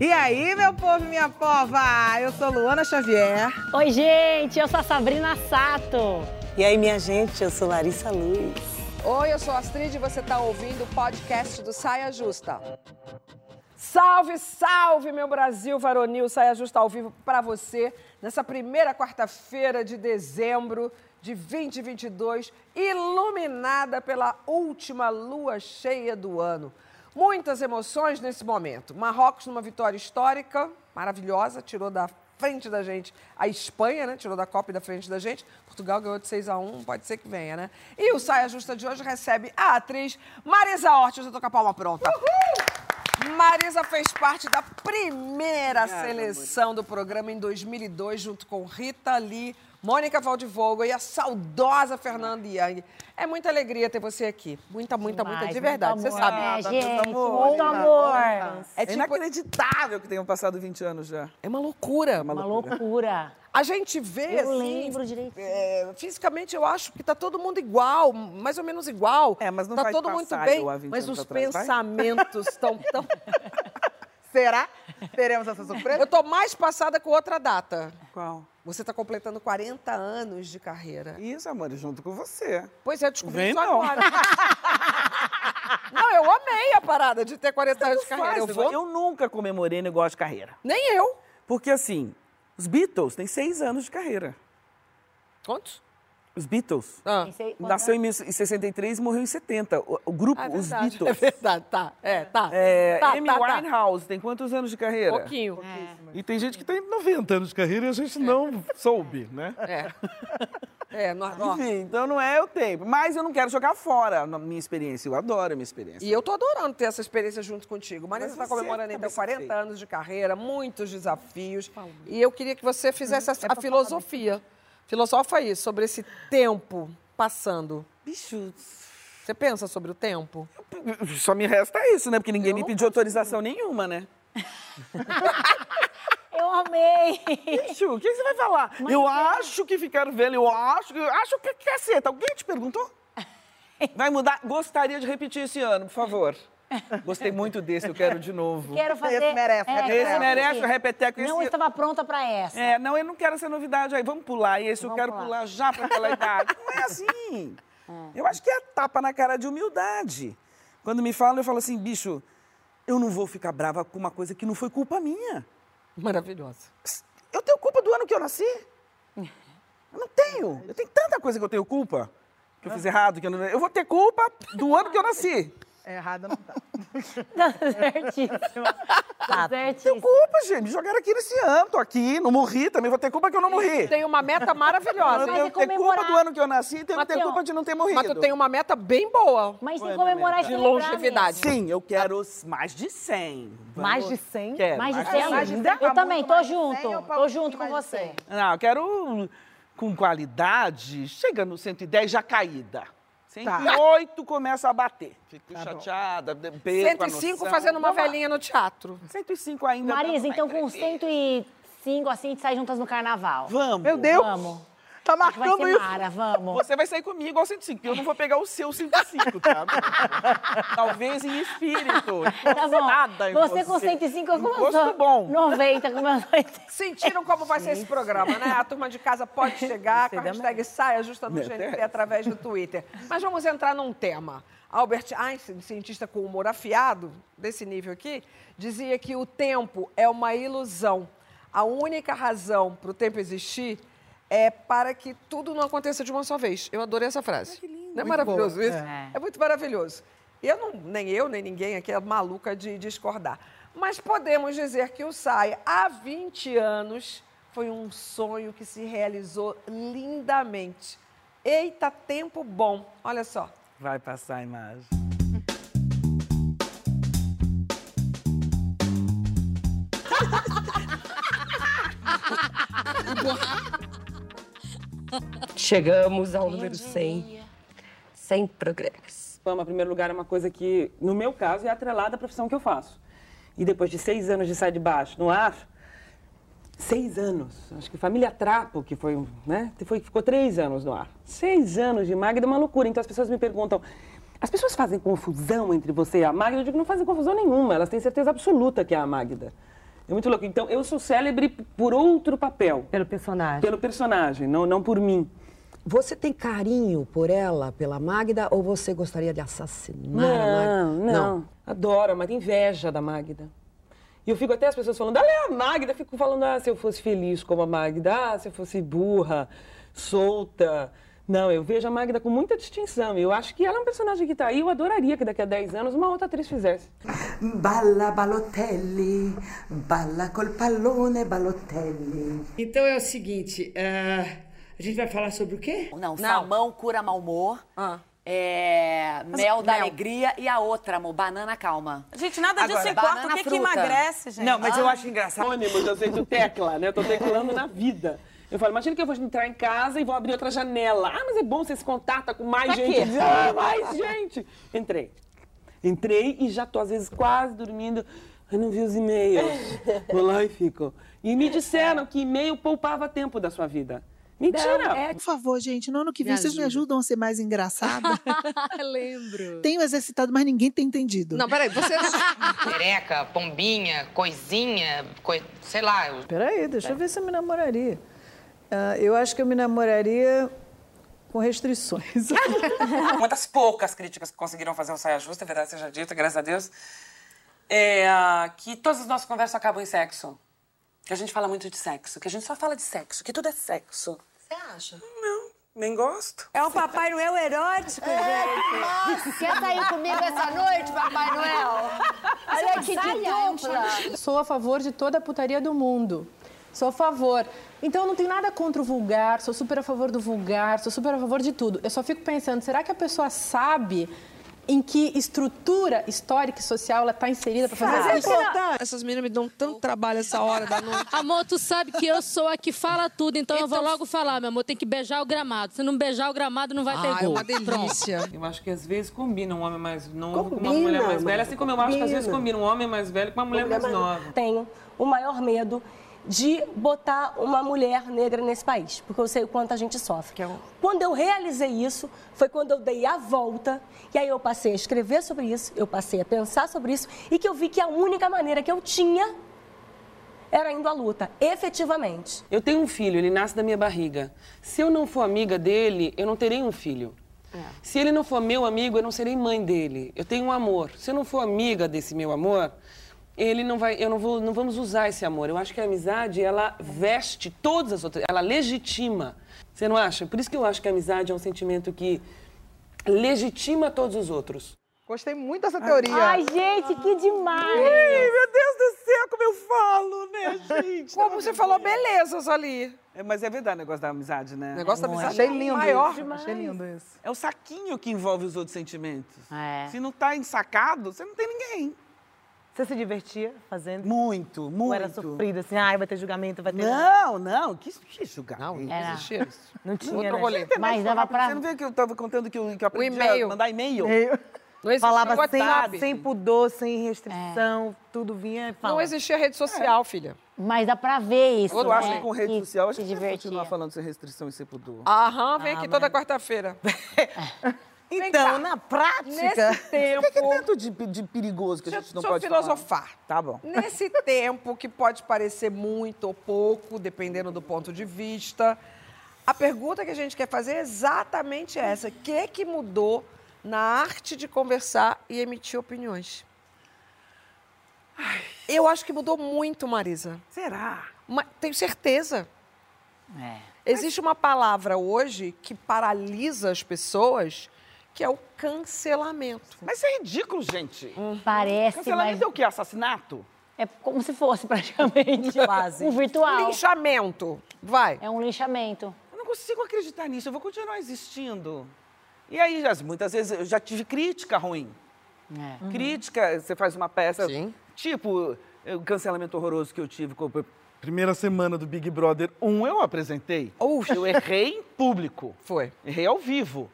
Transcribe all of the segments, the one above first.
E aí, meu povo e minha pova? Eu sou Luana Xavier. Oi, gente, eu sou a Sabrina Sato. E aí, minha gente, eu sou Larissa Luz. Oi, eu sou a Astrid e você está ouvindo o podcast do Saia Justa. Salve, salve, meu Brasil varonil! Saia Justa ao vivo para você nessa primeira quarta-feira de dezembro de 2022, iluminada pela última lua cheia do ano. Muitas emoções nesse momento. Marrocos numa vitória histórica, maravilhosa, tirou da frente da gente a Espanha, né? Tirou da Copa e da frente da gente. Portugal ganhou de 6 a 1 pode ser que venha, né? E o Saia Justa de hoje recebe a atriz Marisa Hort. Eu tô com a palma pronta. Uhul! Marisa fez parte da primeira seleção do programa em 2002, junto com Rita Lee, Mônica Valdivogo e a saudosa Fernanda Young. É muita alegria ter você aqui. Muita, muita, Demais, muita, de verdade. Você sabe. É, Nada, gente, muito amor. muito amor. É É tipo- inacreditável que tenham passado 20 anos já. É uma loucura. Uma loucura. A gente vê, Eu assim, lembro direitinho. é, fisicamente eu acho que tá todo mundo igual, mais ou menos igual. É, mas não tá vai todo muito passar bem, igual há 20 mas anos os atrás, pensamentos estão tão... Será? Teremos essa surpresa? Eu tô mais passada com outra data. Qual? Você tá completando 40 anos de carreira. Isso, amor, junto com você. Pois é, eu descobri Vem isso não. agora. não, eu amei a parada de ter 40 anos de carreira. Eu Faz, vou... eu nunca comemorei negócio de carreira. Nem eu. Porque, assim, os Beatles têm seis anos de carreira. Quantos? Os Beatles. Ah. Nasceu é. em 1963 e morreu em 70. O, o grupo, Ah, é os verdade. É Beatles. verdade, tá. É, tá. É, tá, Amy tá, tá. Winehouse tem quantos anos de carreira? Pouquinho. E tem gente que tem 90 anos de carreira e a gente não soube, né? É. É, nós, ó, Enfim, então não é o tempo. Mas eu não quero jogar fora a minha experiência. Eu adoro a minha experiência. E eu tô adorando ter essa experiência junto contigo. Marisa Mas está você comemorando então também 40 fez. anos de carreira, muitos desafios. E eu queria que você fizesse a, a filosofia. Filosofa aí sobre esse tempo passando. Bicho, Você pensa sobre o tempo? só me resta isso, né? Porque ninguém me pediu autorização nenhuma, né? Eu amei. Bicho, o que você vai falar? eu acho que ficaram velho, eu acho que. Eu acho que caceta. Alguém te perguntou? Vai mudar? Gostaria de repetir esse ano, por favor. Gostei muito desse, eu quero de novo. Quero fazer. Esse merece, é, esse merece fazer. o repeteco, Não esse- estava pronta para essa. É, não, eu não quero essa novidade aí. Vamos pular esse, eu Vamos quero pular. pular, já para aquela idade. Não é assim. Eu acho que é tapa na cara de humildade. Quando me falam, eu falo assim, bicho, eu não vou ficar brava com uma coisa que não foi culpa minha. Maravilhosa. Eu tenho culpa do ano que eu nasci? Eu não tenho. Eu tenho tanta coisa que eu tenho culpa. Que eu fiz errado, que eu não... Eu vou ter culpa do ano que eu nasci. É errado, não tá. Tá certíssimo. Tá Tenho certíssimo. culpa, gente. Me jogaram aqui nesse ano. Tô aqui, não morri também. Vou ter culpa que eu não morri. Tem uma meta maravilhosa. Eu Mas tenho é culpa do ano que eu nasci e tenho que ter Mas, culpa de não ter morrido. Mas tu tem uma meta bem boa. Mas tem que a comemorar e De longevidade. mesmo. Sim, eu quero mais de 100. Vamos- Mais de 100? Quero. Mais de mais 100? mais de 100 Eu também, tô 100 junto. ou pra Tô junto com você. 100? Não, eu quero com qualidade, chega no 110 já caída. 108 começa a bater. Fico chateada, perco a 105 noção. fazendo uma velhinha no teatro. 105 ainda. Marisa, então com entreter. 105 assim, a gente sai juntas no carnaval. Vamos. Meu Deus! Vamos. Tá Vai marcando ser isso. Mara, vamos. Você vai sair comigo ao 105, porque eu não vou pegar o seu 105, tá? Talvez em espírito. Tá Nada em bom. Você com 105, eu com Um gosto bom. 90, com meus 80. Sentiram como vai ser esse programa, né? A turma de casa pode chegar com a hashtag saia justa do Me GNT através do Twitter. Mas vamos entrar num tema. Albert Einstein, cientista com humor afiado, desse nível aqui, dizia que o tempo é uma ilusão. A única razão para o tempo existir é para que tudo não aconteça de uma só vez. Eu adorei essa frase. Não é maravilhoso isso? É. É muito maravilhoso. Eu não, nem eu, nem ninguém aqui é maluca de discordar. Mas podemos dizer que o SAI, há 20 anos, foi um sonho que se realizou lindamente. Eita, tempo bom. Olha só. Vai passar a imagem. Chegamos ao número 100. 100 programas. Fama, em primeiro lugar, é uma coisa que, no meu caso, é atrelada à profissão que eu faço. E depois de seis anos de Sai de Baixo no ar, seis anos, acho que Família Trapo, que foi, né, foi, ficou três anos no ar. Seis anos de Magda é uma loucura. Então as pessoas me perguntam, As pessoas fazem confusão entre você e a Magda, eu digo que não fazem confusão nenhuma, elas têm certeza absoluta que é a Magda. É muito louco. Então, eu sou célebre por outro papel, Pelo personagem. pelo personagem, não, não por mim. Você tem carinho por ela, pela Magda, ou você gostaria de assassinar a Não, Magda? não, Adoro, mas inveja da Magda. E eu fico até as pessoas falando, ela é a Magda. Eu fico falando, ah, se eu fosse feliz como a Magda, ah, se eu fosse burra, solta. Não, eu vejo a Magda com muita distinção. Eu acho que ela é um personagem que tá aí. Eu adoraria que daqui a 10 anos uma outra atriz fizesse. Balla Balotelli, balla col pallone Balotelli. Então é o seguinte, ah, a gente vai falar sobre o quê? Não, salmão cura mau humor. Ah. É, mel da mel. alegria e a outra, amor, banana calma. Gente, nada disso Agora, importa. banana O que, que fruta. emagrece, gente? Não, mas eu acho engraçado. Ônibus, eu sei do tecla, né? Eu tô teclando na vida. Eu falo, imagina que eu vou entrar em casa e vou abrir outra janela. Ah, mas é bom você se contata com mais Pra gente. quê? Ah, mais gente. Entrei. Entrei e já tô, às vezes, quase dormindo. Ai, não vi os e-mails. Vou lá e fico. E me disseram que e-mail poupava tempo da sua vida. Mentira! Por favor, gente, no ano que vem Me vocês me ajuda. ajudam a ser mais engraçada. Lembro. Tenho exercitado, mas ninguém tem entendido. Não, peraí, você. Pereca, pombinha, coisinha, coi... sei lá. Eu... Peraí, deixa eu ver se eu me namoraria. Ah, eu acho que eu me namoraria com restrições. Uma das poucas críticas que conseguiram fazer o Saia Justa, é verdade seja dita, graças a Deus, é ah, que todas as nossas conversas acabam em sexo. Que a gente fala muito de sexo, que a gente só fala de sexo, que tudo é sexo. Você acha? Não, nem gosto. É um Papai Noel erótico, gente. Quer sair comigo essa noite, Papai Noel? Olha que dupla. Sou a favor de toda a putaria do mundo. Sou a favor. Então eu não tenho nada contra o vulgar, sou super a favor do vulgar, sou super a favor de tudo. Eu só fico pensando, será que a pessoa sabe em que estrutura histórica e social ela está inserida para fazer isso? Essas meninas me dão tanto trabalho essa hora da noite. Amor, tu sabe que eu sou a que fala tudo, então, eu vou logo falar, meu amor. Tem que beijar o gramado. Se não beijar o gramado, não vai ter Ah, é gol. uma delícia. Eu acho que às vezes combina um homem mais novo com uma Combina, mulher mais velha. Assim como eu acho que às vezes combina. combina um homem mais velho com uma mulher mais nova. Tenho o maior medo de botar uma mulher negra nesse país, porque eu sei o quanto a gente sofre. Quando eu realizei isso, foi quando eu dei a volta, e aí eu passei a escrever sobre isso, eu passei a pensar sobre isso, e que eu vi que a única maneira que eu tinha era indo à luta, efetivamente. Eu tenho um filho, ele nasce da minha barriga. Se eu não for amiga dele, eu não terei um filho. Se ele não for meu amigo, eu não serei mãe dele. Eu tenho um amor. Se eu não for amiga desse meu amor, ele não vai, eu não vou, não vamos usar esse amor. Eu acho que a amizade, ela veste todas as outras, ela legitima. Você não acha? Por isso que eu acho que a amizade é um sentimento que legitima todos os outros. Gostei muito dessa teoria. Ai, gente, que demais! Ih, meu Deus do céu, como eu falo, né, gente? Como você falou, belezas ali. É, mas é verdade o negócio da amizade, né? O negócio da amizade Achei é lindo maior. isso. Achei lindo isso. É o saquinho que envolve os outros sentimentos. É. Se não tá ensacado, você não tem ninguém. Você se divertia fazendo? Muito, muito. Ou era sofrido, assim, ai, vai ter julgamento, vai ter... Não, não, que, que julgamento. Não, Era. existia isso. Não tinha, Outro né? rolê. Mas dava pra- Você não vê que eu tava contando que eu, que eu aprendi e-mail. a mandar e-mail? Não existia Falava sem, WhatsApp. sem pudor, sem restrição, tudo vinha e Não existia rede social, filha. Mas dá pra ver isso, Eu né? acho que com rede Que social a gente vai divertia. continuar falando sem restrição e sem pudor. Aham, vem Ah, aqui mas- toda quarta-feira. Então, na prática... Nesse tempo... O que, é tanto de, de perigoso que a gente não pode falar? filosofar. Tá bom. Nesse tempo que pode parecer muito ou pouco, dependendo do ponto de vista, a pergunta que a gente quer fazer é exatamente essa: o que que mudou na arte de conversar e emitir opiniões? Eu acho que mudou muito, Marisa. Será? Tenho certeza. É. Existe uma palavra hoje que paralisa as pessoas, que é o cancelamento. Mas isso é ridículo, gente. Parece, Cancelamento mas é o quê? Assassinato? é como se fosse praticamente Quase. um virtual. Linchamento. Vai. É um linchamento. Eu não consigo acreditar nisso. Eu vou continuar existindo. E aí, já- muitas vezes, eu já tive crítica ruim. É. Crítica, você faz uma peça, Sim. tipo o cancelamento horroroso que eu tive com a primeira semana do Big Brother 1, eu apresentei. Eu errei em público. Foi. Errei ao vivo.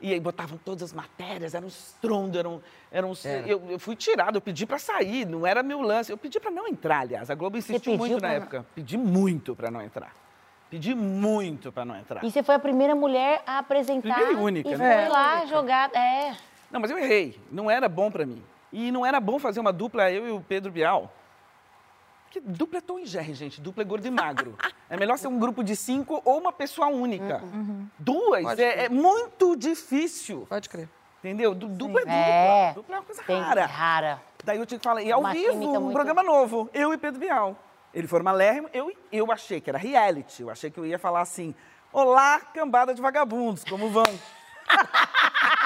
E aí botavam todas as matérias, era um estrondo, era um... Era um Era. Eu, eu fui tirado, eu pedi pra sair, não era meu lance. Eu pedi pra não entrar, aliás. A Globo insistiu muito na não- época. Pedi muito pra não entrar. Pedi muito pra não entrar. E você foi a primeira mulher a apresentar. Primeira e única, e né? foi lá jogar. É. Não, mas eu errei. Não era bom pra mim. E não era bom fazer uma dupla, eu e o Pedro Bial. Porque dupla é Tom e Jerry, gente. Dupla é gordo e magro. É melhor ser um grupo de cinco ou uma pessoa única. Duas Pode é, crer. é muito difícil. Pode crer. Entendeu? Du- Dupla é dupla. É. Dupla é uma coisa Tem- rara. rara. Daí eu tinha que falar, e ao Uma vivo, um muito- programa novo. Eu e Pedro Bial. Ele foi malérrimo, eu, eu achei que era reality. Eu achei que eu ia falar assim, olá, cambada de vagabundos, como vão?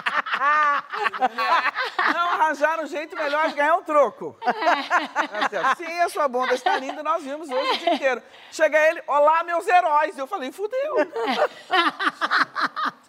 Não arranjaram um jeito melhor de ganhar um troco. Assim, ó, Sim, a sua bunda está linda, nós vimos hoje o dia inteiro. Chega ele, olá, meus heróis. Eu falei, fudeu.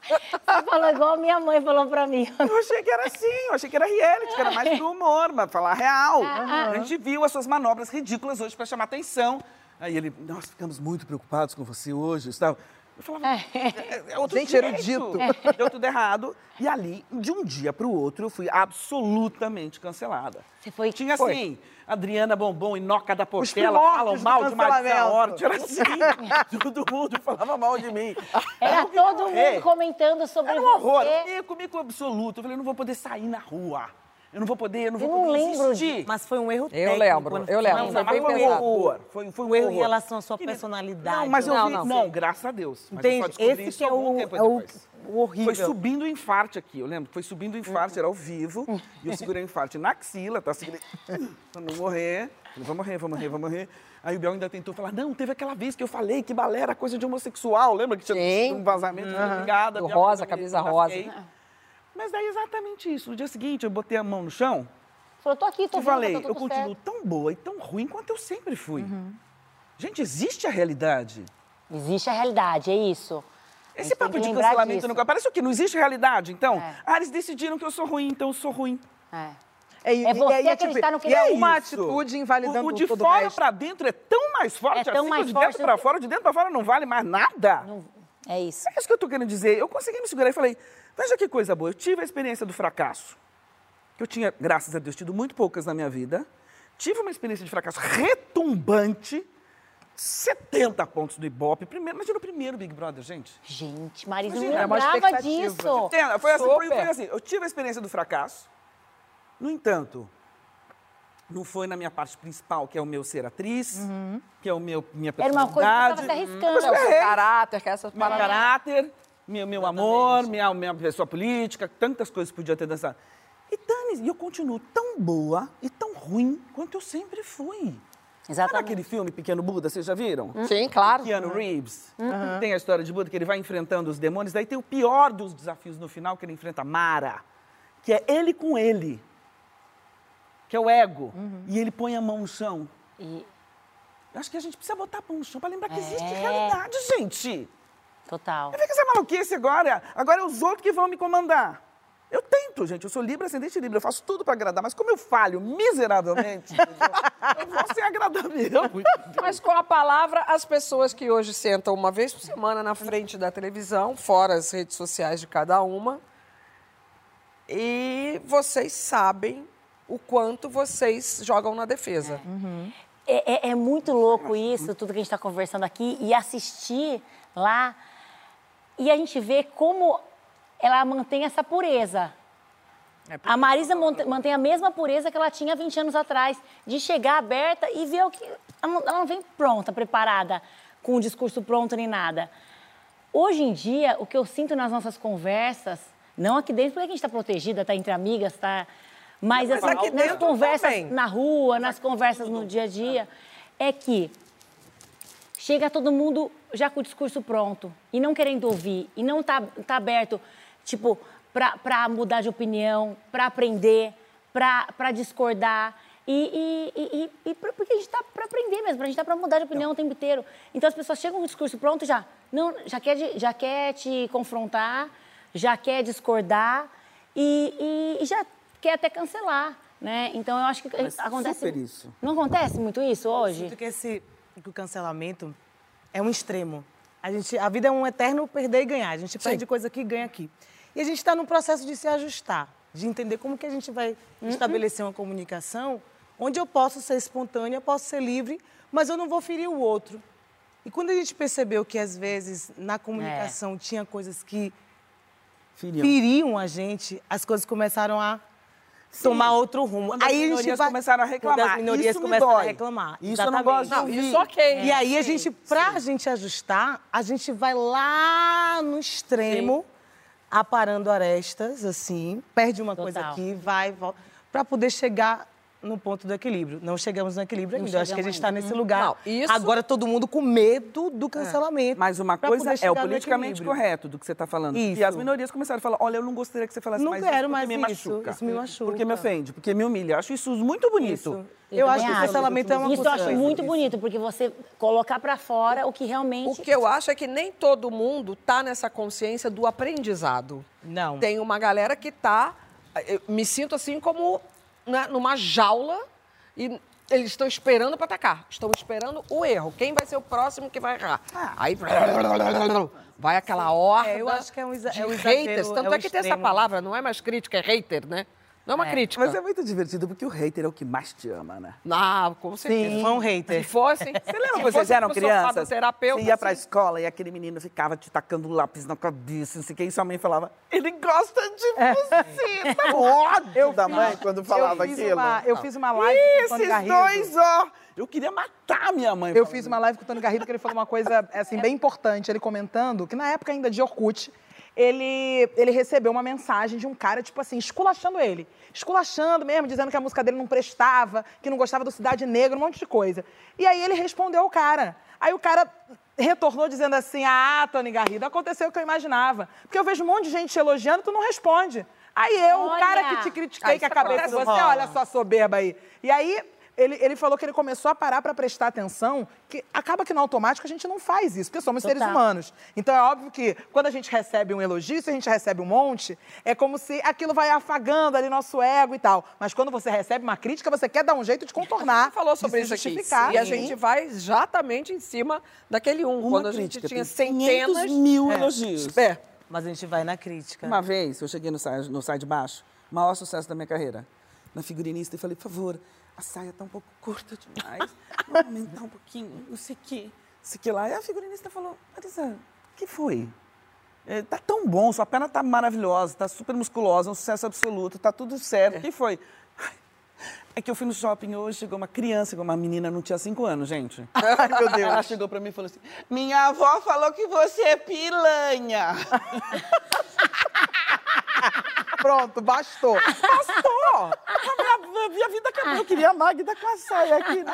Você falou igual minha mãe falou pra mim. Eu achei que era assim, eu achei que era reality, que era mais pro humor, mas falar real. A gente viu as suas manobras ridículas hoje para chamar atenção. Aí ele, nós ficamos muito preocupados com você hoje e tal. Eu falava, é, é outro Gente erudito. Deu tudo errado. E ali, de um dia para o outro, eu fui absolutamente cancelada. Você foi... Tinha Foi. assim, Adriana Bombom e Noca da Portela falam mal de Marisa. Hort. Era assim, todo mundo falava mal de mim. Era todo mundo comentando sobre Era um horror. você. Eu comi com absoluto. Eu falei, eu não vou poder sair na rua. Eu não vou poder, eu não vou Eu não poder lembro existir. Mas foi um erro Eu técnico. lembro, eu lembro. Não, Não, foi foi um horror. Foi, foi um erro em relação à sua personalidade. Não, mas eu Não, vi... não. Não, graças a Deus. Mas eu só Entende? descobri Esse isso que é algum o, tempo é o, horrível. Foi subindo o infarte aqui, eu lembro. Foi subindo o infarte, era ao vivo. E eu segurei o infarte na axila, tá? Segurei pra não morrer. Vou morrer, vou morrer, vou morrer. Aí o Biel ainda tentou falar, não, teve aquela vez que eu falei que balé era coisa de homossexual. Lembra que tinha Sim. um vazamento? Aham. Obrigada. Do Biel, rosa, camisa rosa. Mas daí exatamente isso. No dia seguinte, eu botei a mão no chão Falou, tô aqui, tô e falei, tá eu continuo certo. tão boa e tão ruim quanto eu sempre fui. Uhum. Gente, existe a realidade. Existe a realidade, é isso. Esse papo de cancelamento disso. nunca parece o quê? Não existe realidade, então? É. Ah, eles decidiram que eu sou ruim, então eu sou ruim. É. É, É você e aí acreditar no que e é não uma Isso. atitude invalidando o, o de todo fora pra dentro é tão mais forte É tão assim, mais o de dentro que- fora, o de dentro pra fora não vale mais nada. É isso. É isso que eu tô querendo dizer. Eu consegui me segurar e falei, veja que coisa boa, eu tive a experiência do fracasso. Que eu tinha, graças a Deus, tido muito poucas na minha vida. Tive uma experiência de fracasso retumbante. 70 pontos do Ibope. Primeiro, imagina o primeiro Big Brother, gente. Gente, Marisa não Imagina, é uma lembrava expectativa. disso. Entenda, Foi assim, foi, assim. Eu tive a experiência do fracasso. No entanto, não foi na minha parte principal, que é o meu ser atriz, que é o meu, minha Era uma personalidade. coisa que você tava se arriscando. É o caráter, que é essas Meu caráter, meu, meu amor, minha, minha pessoa política, tantas coisas que podia ter dançado. E dane e eu continuo tão boa e tão ruim quanto eu sempre fui. Sabe Exatamente. aquele filme Pequeno Buda, vocês já viram? Sim, claro. Keanu Reeves. Tem a história de Buda que ele vai enfrentando os demônios, daí tem o pior dos desafios no final, que ele enfrenta Mara, que é ele com ele, que é o ego, e ele põe a mão no chão. E- Eu acho que a gente precisa botar a mão no chão para lembrar que existe É. realidade, gente. Total. Não fica essa maluquice agora. Agora é os outros que vão me comandar. Eu tento, gente. Eu sou livre, ascendente livre. Eu faço tudo para agradar. Mas como eu falho miseravelmente, eu vou ser agradar mesmo. Mas com a palavra, as pessoas que hoje sentam uma vez por semana na frente da televisão, fora as redes sociais de cada uma, e vocês sabem o quanto vocês jogam na defesa. É, é- é muito louco isso, tudo que a gente está conversando aqui, e assistir lá. E a gente vê como ela mantém essa pureza. A Marisa mantém a mesma pureza que ela tinha 20 anos atrás, de chegar aberta e ver o que. Ela não, vem pronta, preparada, com o discurso pronto nem nada. Hoje em dia, o que eu sinto nas nossas conversas, não aqui dentro, porque a gente está protegida, está entre amigas, está. Mas, Mas assim, nas conversas também. na rua, nas conversas no dia a dia, é que chega todo mundo já com o discurso pronto e não querendo ouvir e não tá, tá aberto, tipo, para mudar de opinião, para aprender, para discordar. E, e, e, e- pra- porque a gente está para aprender mesmo, a gente está para mudar de opinião o tempo inteiro. Então as pessoas chegam com o discurso pronto já, não, já, quer, já quer te confrontar, já quer discordar e, e- já quer até cancelar. Né? Então eu acho que Mas acontece. isso. Não acontece muito isso hoje? Sinto que esse que o cancelamento é um extremo. A, gente, a vida é um eterno perder e ganhar. A gente perde coisa aqui e ganha aqui. E a gente está num processo de se ajustar, de entender como que a gente vai estabelecer uma comunicação onde eu posso ser espontânea, posso ser livre, mas eu não vou ferir o outro. E quando a gente percebeu que, às vezes, na comunicação tinha coisas que Feriam. feriam a gente, as coisas começaram a tomar outro rumo. Quando as aí a gente minorias vai... começaram a reclamar. Quando as minorias Isso me começam a reclamar. Isso eu não gosto de Exatamente. ouvir. Não, isso ok. E aí a Sim, gente, pra gente ajustar, a gente vai lá no extremo, aparando arestas, assim, perde uma coisa Total. aqui, vai, volta, pra poder chegar no ponto do equilíbrio. Não chegamos no equilíbrio Não ainda. Eu acho que a gente está nesse Hum. lugar. Não, isso- Agora todo mundo com medo do cancelamento. Mas uma coisa é o politicamente correto do que você está falando. Isso. E as minorias começaram a falar, olha, eu não gostaria que você falasse Não mais quero isso, porque mais me isso, machuca. isso me machuca. Porque me ofende, porque me humilha. Eu acho isso muito bonito. Eu acho que o cancelamento é uma Isso eu acho coisa- muito bonito, porque você colocar pra fora o que realmente... O que eu acho é que nem todo mundo tá nessa consciência do aprendizado. Não. Tem uma galera que tá. Eu me sinto assim como né, numa jaula e eles estão esperando para atacar. Estão esperando o erro. Quem vai ser o próximo que vai errar? Aí vai aquela horda É, eu acho que é um de é um haters. Tanto é é, um que tem essa extremo. palavra, não é mais crítica, é hater, né? Não é uma crítica. Mas é muito divertido, porque o hater é o que mais te ama, né? Não, com certeza. Sim, é um hater. Se fosse, Você lembra quando vocês eram crianças? terapeuta, você ia pra assim, escola e aquele menino ficava te tacando lápis na cabeça, não sei o que, e sua mãe falava, ele gosta de É. você. Tá ódio da mãe quando falava eu fiz aquilo. Uma, eu fiz uma live com o Tony Esses Garrido. dois, ó. Eu queria matar minha mãe. Eu fiz uma live com o Tony Garrido que ele falou uma coisa assim, bem importante. Ele comentando que na época ainda de Orkut, ele, ele recebeu uma mensagem de um cara, tipo assim, esculachando ele. Esculachando mesmo, dizendo que a música dele não prestava, que não gostava do Cidade Negra, um monte de coisa. E aí ele respondeu ao cara. Aí o cara retornou dizendo assim: Ah, Tony Garrido, aconteceu o que eu imaginava. Porque eu vejo um monte de gente te elogiando, tu não responde. Aí eu, o Olha! cara que te critiquei, Ah, que acabei com você, olha só soberba aí. E aí ele, ele falou que ele começou a parar para prestar atenção, que acaba que no automático a gente não faz isso, porque somos seres Total. humanos. Então é óbvio que quando a gente recebe um elogio, se a gente recebe um monte, é como se aquilo vai afagando ali nosso ego e tal. Mas quando você recebe uma crítica, você quer dar um jeito de contornar. Você falou sobre isso aqui. justificar. E a gente vai exatamente em cima daquele um. Uma quando a gente crítica, tinha tem 500 centenas. mil É. elogios. É. Mas a gente vai na crítica. Uma vez, eu cheguei no sai, no sai de baixo, o maior sucesso da minha carreira, na figurinista, e falei, por favor, a saia tá um pouco curta demais, vamos aumentar um pouquinho, não sei o quê, não sei o que lá. E a figurinista falou, Marisa, o que foi? É, tá tão bom, sua perna tá maravilhosa, tá super musculosa, um sucesso absoluto, tá tudo certo. O que foi? É que eu fui no shopping hoje, chegou uma criança, chegou uma menina, não tinha cinco anos, gente. Ai, meu Deus. Ela chegou pra mim e falou assim, minha avó falou que você é piranha. Pronto, bastou. Bastou! A minha, minha vida acabou. Eu queria a Magda com a saia aqui. Né?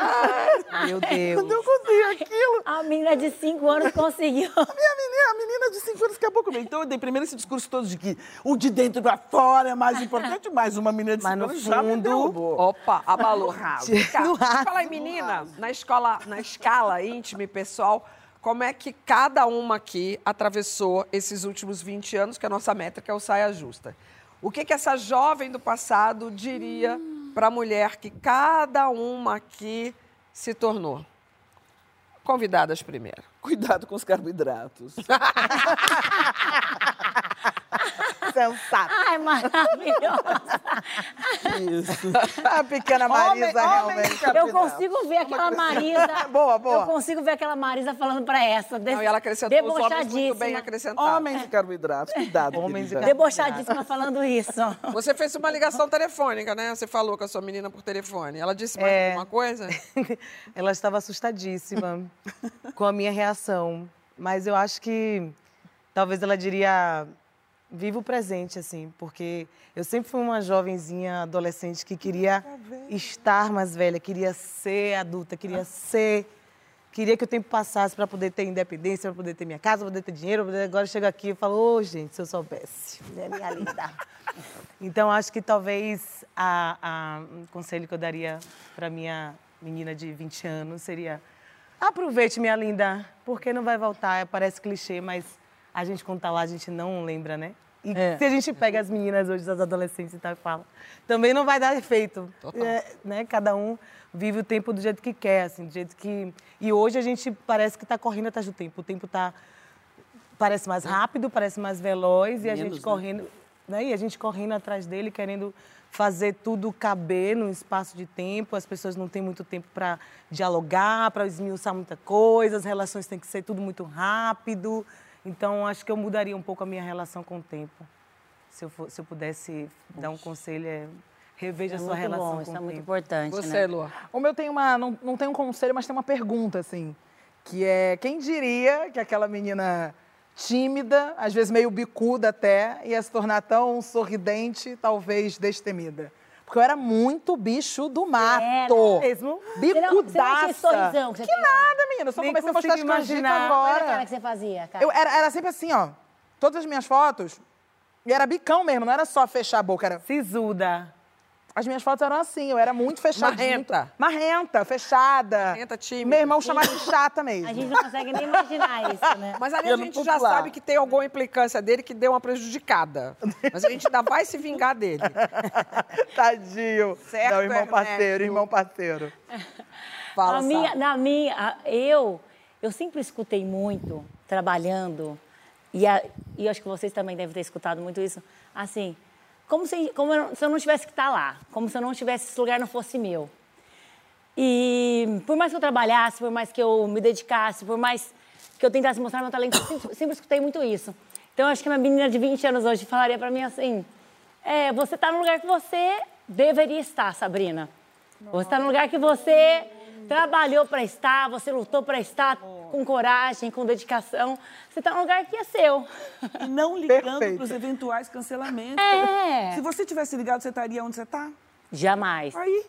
Meu Deus. Quando eu contei aquilo, A menina de 5 anos conseguiu. a minha menina, a menina de 5 anos acabou comigo. Então eu dei primeiro esse discurso todo de que o de dentro pra fora é mais importante, mas uma menina de 5 Mas no anos já me fundo- derrubou. Opa, abalou. Vem cá, No raso. Fala aí, menina, na escola, na escala íntima e pessoal, como é que cada uma aqui atravessou esses últimos 20 anos, que é a nossa métrica é o saia justa. O que, que essa jovem do passado diria para a mulher que cada uma aqui se tornou? Convidadas primeiro. Cuidado com os carboidratos. Sensato. Ai, maravilhosa. Isso. A pequena Marisa, Homem- homem realmente. de carboidrato. Eu consigo ver aquela Marisa. Boa, boa. Eu consigo ver aquela Marisa falando pra essa. des- Não, e ela acrescentou os homens muito bem acrescentados. Homens de carboidratos, cuidado, Homens de querida. Debochadíssima falando isso. Você fez uma ligação telefônica, né? Você falou com a sua menina por telefone. Ela disse mais É. alguma coisa? Ela estava assustadíssima com a minha reação. Mas eu acho que talvez ela diria viva o presente, assim, porque eu sempre fui uma jovenzinha adolescente que queria estar mais velha, queria ser adulta, queria ser. Queria que o tempo passasse para poder ter independência, para poder ter minha casa, para poder ter dinheiro. poder- Agora chega aqui e falo, ô, gente, se eu soubesse. É minha linda. Então, acho que talvez a, a- um conselho que eu daria para minha menina de 20 anos seria aproveite, minha linda, porque não vai voltar. Parece clichê, mas a gente, quando tá lá, a gente não lembra, né? E É. se a gente pega as meninas hoje, as adolescentes e tal, e fala, também não vai dar efeito. Total. É, né? Cada um vive o tempo do jeito que quer, assim, do jeito que... E hoje a gente parece que está correndo atrás do tempo. O tempo está... Parece mais rápido, parece mais veloz, e a Menos, gente né? correndo... Né? E a gente correndo atrás dele, querendo fazer tudo caber num espaço de tempo. As pessoas não têm muito tempo para dialogar, para esmiuçar muita coisa. As relações têm que ser tudo muito rápido. Então, acho que eu mudaria um pouco a minha relação com o tempo. se eu, for- se eu pudesse dar um conselho, é reveja É a sua muito relação bom, com isso o é muito tempo. importante, Você, Lu? O meu tem uma. Não, não tem um conselho, mas tem uma pergunta, assim. Que é: quem diria que aquela menina tímida, às vezes meio bicuda até, ia se tornar tão sorridente, talvez destemida? Porque eu era muito bicho do mato. mesmo? Bicudaça. Você não esse sorrisão que você que nada, menina. Eu só Nem comecei a mostrar as imaginar. agora. Olha a que você fazia, cara. Eu era, era sempre assim, ó. Todas as minhas fotos. E era bicão mesmo, não era só fechar a boca, era. Sisuda. As minhas fotos eram assim, eu era muito fechada. Marrenta. Marrenta, fechada. Marrenta, tímida. Meu irmão chamava de chata mesmo. A gente não consegue nem imaginar isso, né? Mas ali a gente já sabe que tem alguma implicância dele que deu uma prejudicada. Mas a gente ainda vai se vingar dele. Tadinho. Certo, Não, irmão Ernesto? parceiro, irmão parceiro. Fala, a minha, na minha, eu, eu sempre escutei muito, trabalhando, e, a- e eu acho que vocês também devem ter escutado muito isso, assim, como se, como se eu não tivesse que estar lá, como se eu não tivesse, esse lugar não fosse meu. E por mais que eu trabalhasse, por mais que eu me dedicasse, por mais que eu tentasse mostrar meu talento, eu sempre, sempre escutei muito isso. Então, acho que uma menina de 20 anos hoje falaria pra mim assim, é, você tá no lugar que você deveria estar, Sabrina. Você está no lugar que você trabalhou para estar, você lutou para estar com coragem, com dedicação. Você está no lugar que é seu. Não ligando para os eventuais cancelamentos. É. Se você tivesse ligado, você estaria onde você está? Jamais. Aí.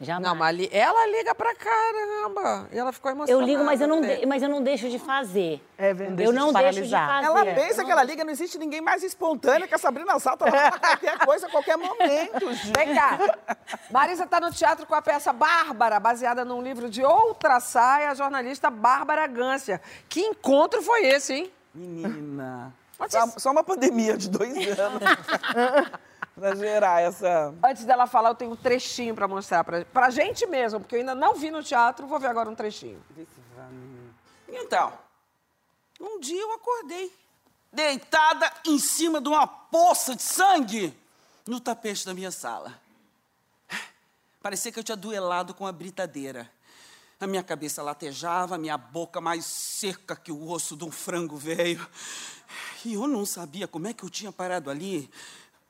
Jamais. Não, mas li- ela liga pra caramba. E ela ficou Eu emocionada. ligo, mas eu não, né? de- mas eu não deixo de fazer. É verdade. Eu não deixo de fazer. Ela pensa que ela liga, não existe ninguém mais espontâneo que a Sabrina Salta lá pra qualquer coisa, a qualquer momento, gente. Vem cá. Marisa tá no teatro com a peça Bárbara, baseada num livro de outra saia, a jornalista Bárbara Gância. Que encontro foi esse, hein? Menina. Só, só uma pandemia de dois anos pra gerar essa. Antes dela falar, eu tenho um trechinho pra mostrar pra, pra gente mesmo, porque eu ainda não vi no teatro, vou ver agora um trechinho. Então, um dia eu acordei, deitada em cima de uma poça de sangue no tapete da minha sala. Parecia que eu tinha duelado com a britadeira. A minha cabeça latejava, a minha boca mais seca que o osso de um frango velho. E eu não sabia como é que eu tinha parado ali,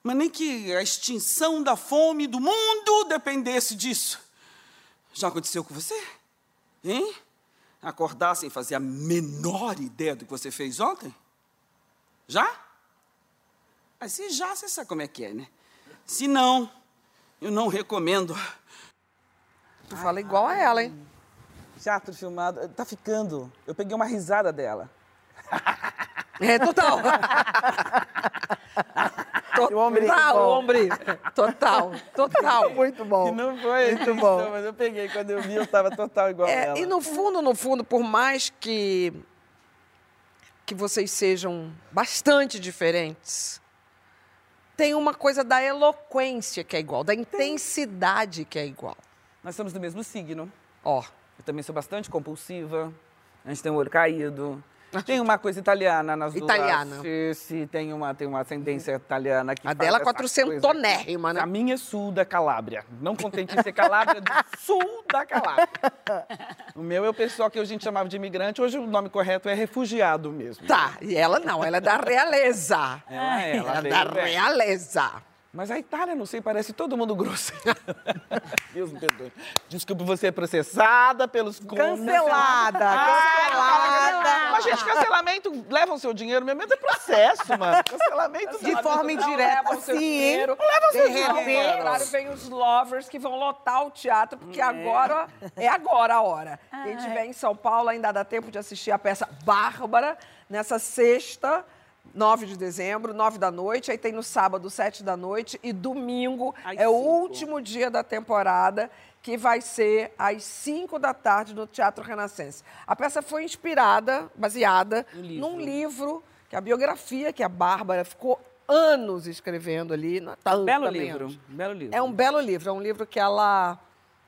mas nem que a extinção da fome do mundo dependesse disso. Já aconteceu com você? Hein? Acordar sem fazer a menor ideia do que você fez ontem? Já? Mas se já, você sabe como é que é, né? Se não, eu não recomendo. Tu fala igual a ela, hein? Teatro filmado, tá ficando. Eu peguei uma risada dela. É, total. Total, homem. Total, total. Muito bom. Não foi Muito isso, bom. mas eu peguei. Quando eu vi, eu tava total igual a É, ela. e no fundo, no fundo, por mais que que vocês sejam bastante diferentes, tem uma coisa da eloquência que é igual, da intensidade que é igual. Nós estamos do mesmo signo. Ó. Eu também sou bastante compulsiva. A gente tem o olho caído. Tem uma coisa italiana nas duas. Italiana. Se tem uma, tem uma ascendência italiana que A dela essa quatrocentonérrima, né? A minha é sul da Calábria. Não contente em ser Calábria, do sul da Calábria. O meu é o pessoal que a gente chamava de imigrante. Hoje o nome correto é refugiado mesmo. Tá, e ela não, ela é da realeza. Ela é, ela Ela é da realeza. Mas a Itália, não sei, parece todo mundo grosso. Deus me perdoe. Desculpe, você é processada pelos... Cancelada, cancelada. Mas, gente, cancelamento leva o seu dinheiro mesmo, é processo, mano. Cancelamento De forma indireta, leva o seu sim. dinheiro. Não leva o seu De dinheiro. Ao contrário, vem os lovers que vão lotar o teatro, porque agora é agora a hora. Quem estiver em São Paulo ainda dá tempo de assistir a peça Bárbara, nessa sexta, 9 de dezembro, 9 da noite. Aí tem no sábado, 7 da noite. E domingo é o último dia da temporada, que vai ser às 5 da tarde no Teatro Renascença. A peça foi inspirada, baseada, num livro, que é a biografia que a Bárbara ficou anos escrevendo ali. Não é tanto Belo livro, anos. belo livro. É um belo livro, é um livro que ela,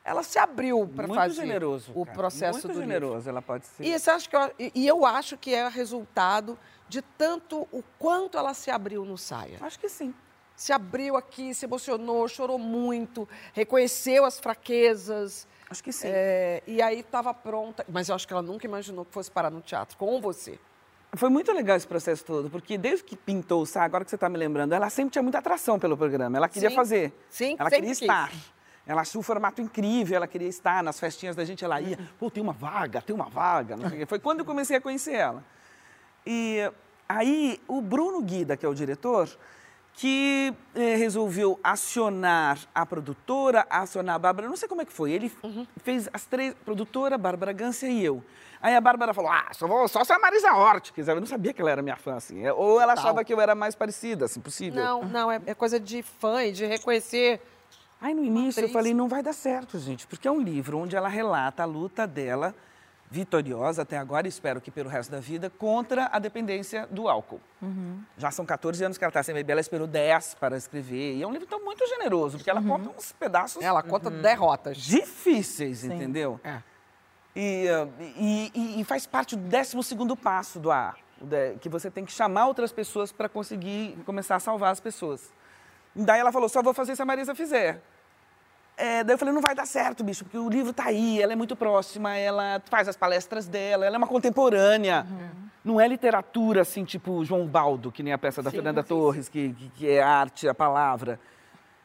ela se abriu para fazer generoso, o cara. processo Muito do generoso livro. ela pode ser. E, isso acho que eu, e eu acho que é resultado de tanto o quanto ela se abriu no Saia. Acho que sim. Se abriu aqui, se emocionou, chorou muito, reconheceu as fraquezas. Acho que sim. É, e aí estava pronta. Mas eu acho que ela nunca imaginou que fosse parar no teatro com você. Foi muito legal esse processo todo, porque desde que pintou o Sá, agora que você está me lembrando, ela sempre tinha muita atração pelo programa. Ela queria Sim. fazer. Sim, Ela queria quis. estar. Ela achou o formato incrível, ela queria estar nas festinhas da gente, ela ia, pô, tem uma vaga, tem uma vaga. Foi quando eu comecei a conhecer ela. E aí, o Bruno Guida, que é o diretor, que eh, resolveu acionar a produtora, acionar a Bárbara, não sei como é que foi. Ele fez as três, produtora, Bárbara Gância e eu. Aí a Bárbara falou, ah, só, vou, só se a Marisa Hort quiser. Eu não sabia que ela era minha fã, assim. É, Ou ela achava que eu era mais parecida, assim, possível. Não, não, é, é coisa de fã e de reconhecer. Aí no início eu falei, não vai dar certo, gente, porque é um livro onde ela relata a luta dela, vitoriosa até agora, e espero que pelo resto da vida, contra a dependência do álcool. Já são 14 anos que ela está sem beber, ela esperou 10 para escrever. E é um livro tão muito generoso, porque ela conta uns pedaços. Ela conta derrotas. Difíceis, entendeu? É. E, uh, e- e- faz parte do 12 passo do de- que você tem que chamar outras pessoas para conseguir começar a salvar as pessoas. Daí ela falou: só vou fazer se a Marisa fizer. É, daí eu falei, não vai dar certo, bicho, porque o livro tá aí, ela é muito próxima, ela faz as palestras dela, ela é uma contemporânea. Não é literatura, assim, tipo João Baldo, que nem a peça da Sim, Fernanda sim, Torres, que, que- que é arte, a palavra.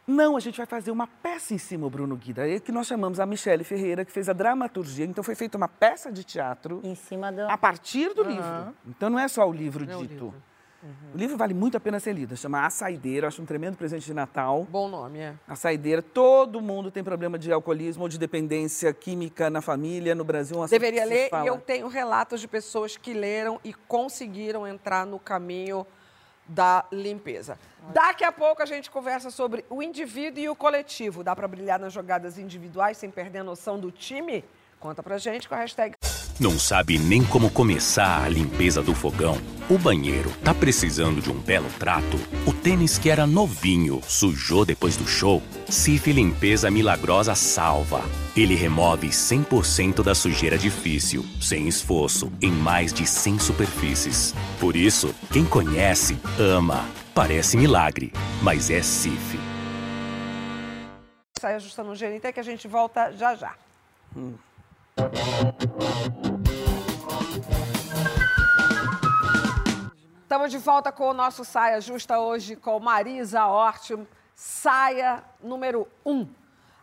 Não, a gente vai fazer uma peça em cima, Bruno Guida, é que nós chamamos a Michele Ferreira, que fez a dramaturgia. Então foi feita uma peça de teatro Em cima do... a partir do Aham. livro. Então não é só o livro Não é o dito. Livro. O livro vale muito a pena ser lido. Chama A Saideira, acho um tremendo presente de Natal. Bom nome, é. A Saideira. Todo mundo tem problema de alcoolismo ou de dependência química na família, no Brasil. um Deveria ler fala. e eu tenho relatos de pessoas que leram e conseguiram entrar no caminho da limpeza. Daqui a pouco a gente conversa sobre o indivíduo e o coletivo. Dá para brilhar nas jogadas individuais sem perder a noção do time? Conta pra gente com a hashtag Não sabe nem como começar a limpeza do fogão? O banheiro tá precisando de um belo trato? O tênis que era novinho sujou depois do show? Cif Limpeza Milagrosa salva. Ele remove 100% da sujeira difícil, sem esforço, em mais de 100 superfícies. Por isso, quem conhece, ama. Parece milagre, mas é Cif. Sai ajustando o GNT que a gente volta já já. Estamos de volta com o nosso Saia Justa hoje com Marisa Hort, saia número 1. Um.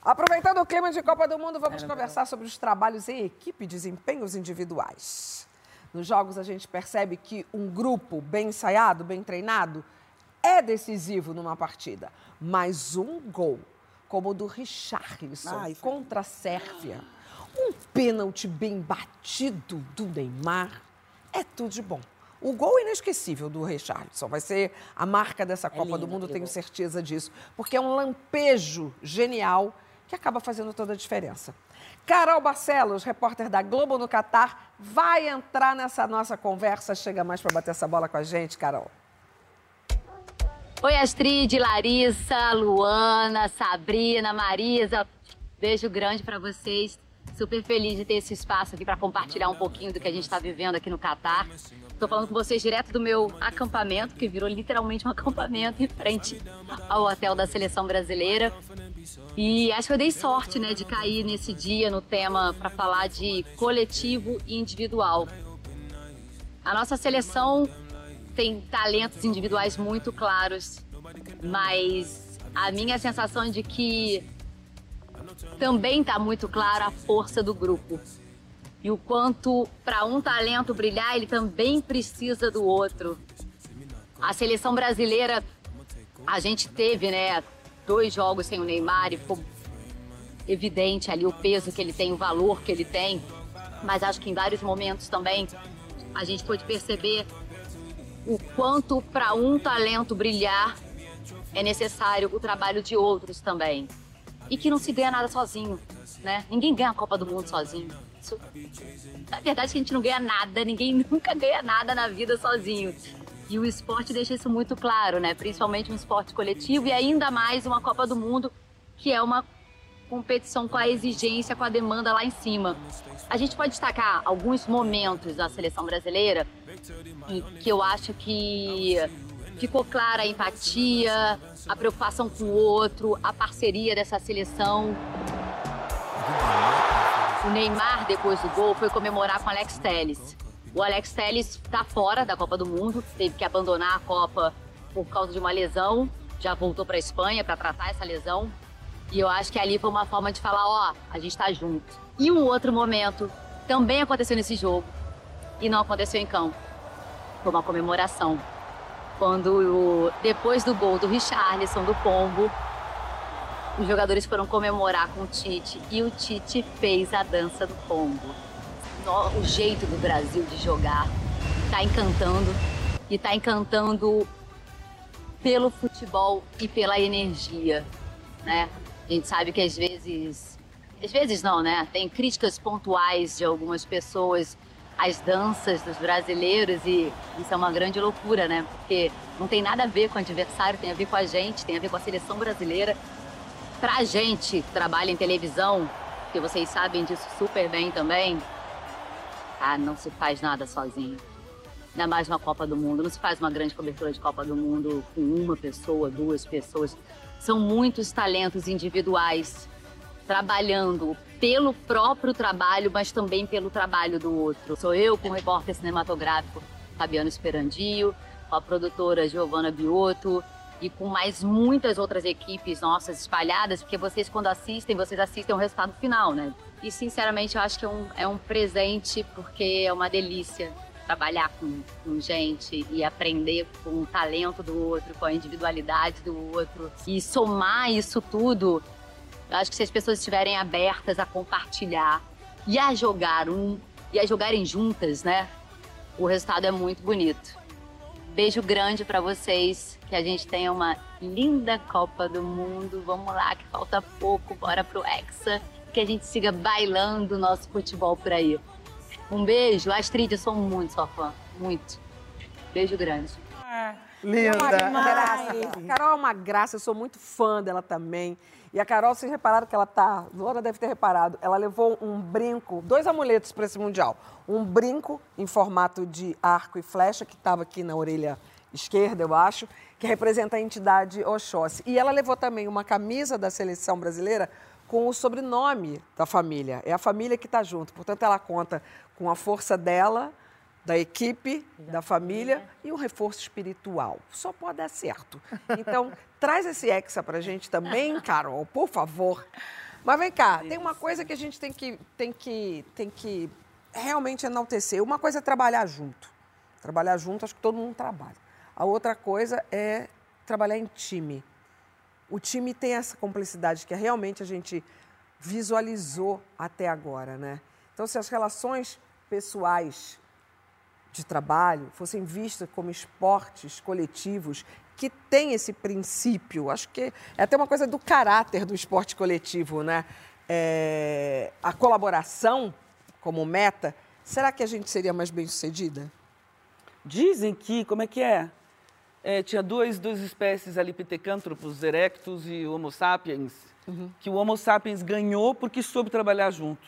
Aproveitando o clima de Copa do Mundo, vamos conversar sobre os trabalhos em equipe e desempenhos individuais. Nos jogos a gente percebe que um grupo bem ensaiado, bem treinado, é decisivo numa partida. Mas um gol, como o do Richarlison Ai, contra a Sérvia, um pênalti bem batido do Neymar, é tudo de bom. O gol inesquecível do Richarlison vai ser a marca dessa Copa lindo do Mundo, tenho gol. certeza disso, porque é um lampejo genial que acaba fazendo toda a diferença. Carol Barcelos, repórter da Globo no Catar, vai entrar nessa nossa conversa. Chega mais para bater essa bola com a gente, Carol. Oi, Astrid, Larissa, Luana, Sabrina, Marisa. Beijo grande pra vocês. Super feliz de ter esse espaço aqui pra compartilhar um pouquinho do que a gente está vivendo aqui no Catar. Estou falando com vocês direto do meu acampamento, que virou literalmente um acampamento em frente ao hotel da seleção brasileira. E acho que eu dei sorte, né, de cair nesse dia no tema para falar de coletivo e individual. A nossa seleção tem talentos individuais muito claros, mas a minha sensação é de que também está muito clara a força do grupo. E o quanto para um talento brilhar, ele também precisa do outro. A seleção brasileira, a gente teve, né, dois jogos sem o Neymar e ficou evidente ali o peso que ele tem, o valor que ele tem. Mas acho que em vários momentos também a gente pôde perceber o quanto para um talento brilhar é necessário o trabalho de outros também. E que não se ganha nada sozinho, né? Ninguém ganha a Copa do Mundo sozinho. Isso, na verdade, a gente não ganha nada, ninguém nunca ganha nada na vida sozinho. E o esporte deixa isso muito claro, né? Principalmente um esporte coletivo e ainda mais uma Copa do Mundo, que é uma competição com a exigência, com a demanda lá em cima. A gente pode destacar alguns momentos da seleção brasileira que eu acho que ficou clara a empatia, a preocupação com o outro, a parceria dessa seleção. O Neymar, depois do gol, foi comemorar com Alex Telles. O Alex Telles está fora da Copa do Mundo, teve que abandonar a Copa por causa de uma lesão, já voltou para a Espanha para tratar essa lesão. E eu acho que ali foi uma forma de falar, ó, a gente está junto. E um outro momento também aconteceu nesse jogo e não aconteceu em campo. Foi uma comemoração. Quando, depois do gol do Richarlison, do Pombo, os jogadores foram comemorar com o Tite e o Tite fez a dança do Pombo. O jeito do Brasil de jogar tá encantando e tá encantando pelo futebol e pela energia, né? A gente sabe que às vezes, às vezes não, né? Tem críticas pontuais de algumas pessoas às danças dos brasileiros e isso é uma grande loucura, né? Porque não tem nada a ver com o adversário, tem a ver com a gente, tem a ver com a seleção brasileira. Pra gente que trabalha em televisão, que vocês sabem disso super bem também, ah, não se faz nada sozinho. Ainda mais uma Copa do Mundo. Não se faz uma grande cobertura de Copa do Mundo com uma pessoa, duas pessoas. São muitos talentos individuais trabalhando pelo próprio trabalho, mas também pelo trabalho do outro. Sou eu com o repórter cinematográfico Fabiano Esperandio, com a produtora Giovanna Biotto e com mais muitas outras equipes nossas espalhadas, porque vocês quando assistem, vocês assistem o resultado final, né? E sinceramente eu acho que é um, é um presente porque é uma delícia trabalhar com, com gente e aprender com o talento do outro, com a individualidade do outro e somar isso tudo. Eu acho que se as pessoas estiverem abertas a compartilhar e a jogar um e a jogarem juntas, né? O resultado é muito bonito. Beijo grande pra vocês, que a gente tenha uma linda Copa do Mundo. Vamos lá, que falta pouco, bora pro Hexa, que a gente siga bailando o nosso futebol por aí. Um beijo, Astrid, eu sou muito sua fã, muito. Beijo grande. É uma graça. A Carol é uma graça, eu sou muito fã dela também. E a Carol, vocês repararam que ela tá. Luana deve ter reparado, ela levou um brinco, dois amuletos para esse Mundial. Um brinco em formato de arco e flecha, que estava aqui na orelha esquerda, eu acho, que representa a entidade Oxóssi. E ela levou também uma camisa da seleção brasileira com o sobrenome da família. É a família que está junto. Portanto, ela conta com a força dela, da equipe, da família e um reforço espiritual. Só pode dar certo. Então, traz esse hexa pra gente também, Carol, por favor. Mas vem cá, tem uma coisa que a gente tem que, tem que, tem que realmente enaltecer. Uma coisa é trabalhar junto. Trabalhar junto, acho que todo mundo trabalha. A outra coisa é trabalhar em time. O time tem essa complexidade que realmente a gente visualizou até agora, né? Então, se as relações pessoais de trabalho fossem vistas como esportes coletivos que têm esse princípio, acho que é até uma coisa do caráter do esporte coletivo, né? É, a colaboração como meta, será que a gente seria mais bem sucedida? Dizem que, como é que é? É, tinha duas, duas espécies ali, Pitecantropus erectus e Homo sapiens, que o Homo sapiens ganhou porque soube trabalhar junto,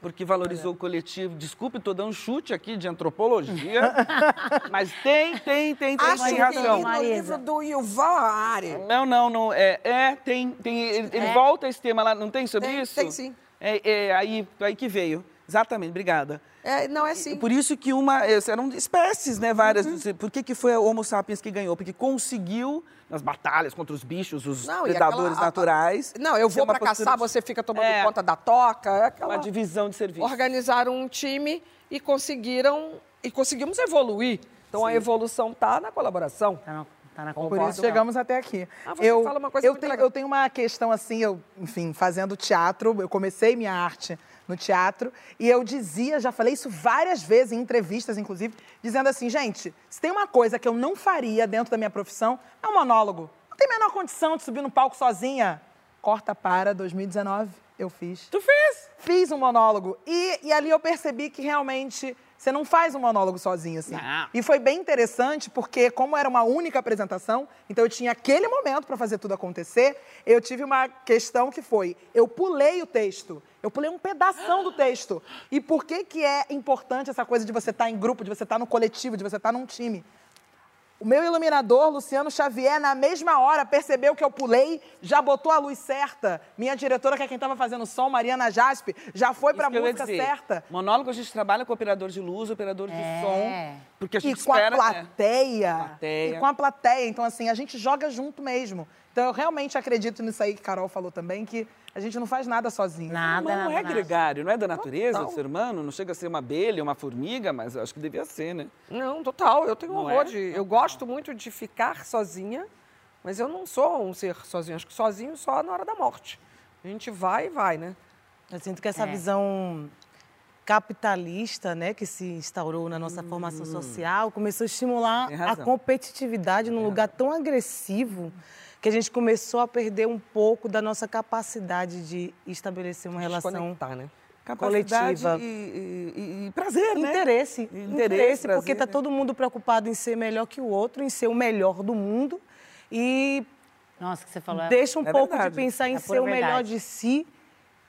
porque valorizou o coletivo. Desculpe, estou dando um chute aqui de antropologia, mas tem, tem, tem, tem, Acho tem que razão. no livro do Yuval Harari. Não, não, não. É, é tem, tem. Ele, ele É? volta esse tema lá, não tem sobre Tem, isso? tem sim. É, é, aí, aí que veio. Exatamente, obrigada. É, não é assim. Por isso que uma. eh, Eram espécies, né? Várias. Por que, que foi o Homo sapiens que ganhou? Porque conseguiu, nas batalhas contra os bichos, os Não, e predadores aquela- a- naturais. Não, eu vou para caçar, de- você fica tomando É. conta da toca. É aquela... Uma divisão de serviço. Organizaram um time e conseguiram e conseguimos evoluir. Então a evolução está na colaboração. Está na, tá na Por isso chegamos até aqui. Ah, você eu, fala uma coisa eu muito tenho, legal. eu tenho uma questão assim, eu, enfim, fazendo teatro, eu comecei minha arte no teatro e eu dizia, já falei isso várias vezes em entrevistas, inclusive, dizendo assim, gente, se tem uma coisa que eu não faria dentro da minha profissão, é um monólogo. Não tem a menor condição de subir no palco sozinha. Corta para 2019, eu fiz. Tu fez? Fiz um monólogo. E, e ali eu percebi que realmente você não faz um monólogo sozinho, assim. E foi bem interessante, porque como era uma única apresentação, então eu tinha aquele momento para fazer tudo acontecer, eu tive uma questão que foi, eu pulei o texto. Eu pulei um pedação do texto. E por que que é importante essa coisa de você estar em grupo, de você estar no coletivo, de você estar num time? O meu iluminador, Luciano Xavier, na mesma hora percebeu que eu pulei, já botou a luz certa. Minha diretora, que é quem estava fazendo o som, Mariana Jaspe, já foi para a música certa. Monólogo a gente trabalha com operador de luz, operador de som. Porque a e gente com espera. a plateia. Plateia. E com a plateia. Então, assim, a gente joga junto mesmo. Então, eu realmente acredito nisso aí que Carol falou também, que a gente não faz nada sozinho. Mas não é gregário, não é da natureza Total. do ser humano? Não chega a ser uma abelha, uma formiga, mas eu acho que devia ser, né? Não, total. Eu tenho Não horror é? de. Eu gosto muito de ficar sozinha, mas eu não sou um ser sozinho. Acho que sozinho só na hora da morte. A gente vai e vai, né? Eu sinto que essa É. visão capitalista, né, que se instaurou na nossa formação social, começou a estimular a competitividade num lugar tão agressivo que a gente começou a perder um pouco da nossa capacidade de estabelecer uma relação né? Capacidade coletiva. e, e- e- e prazer, né? Interesse. Interesse, Interesse, prazer, porque está né? todo mundo preocupado em ser melhor que o outro, em ser o melhor do mundo. E Nossa, que você falou. é- deixa um é pouco verdade. de pensar em É ser o melhor verdade. de si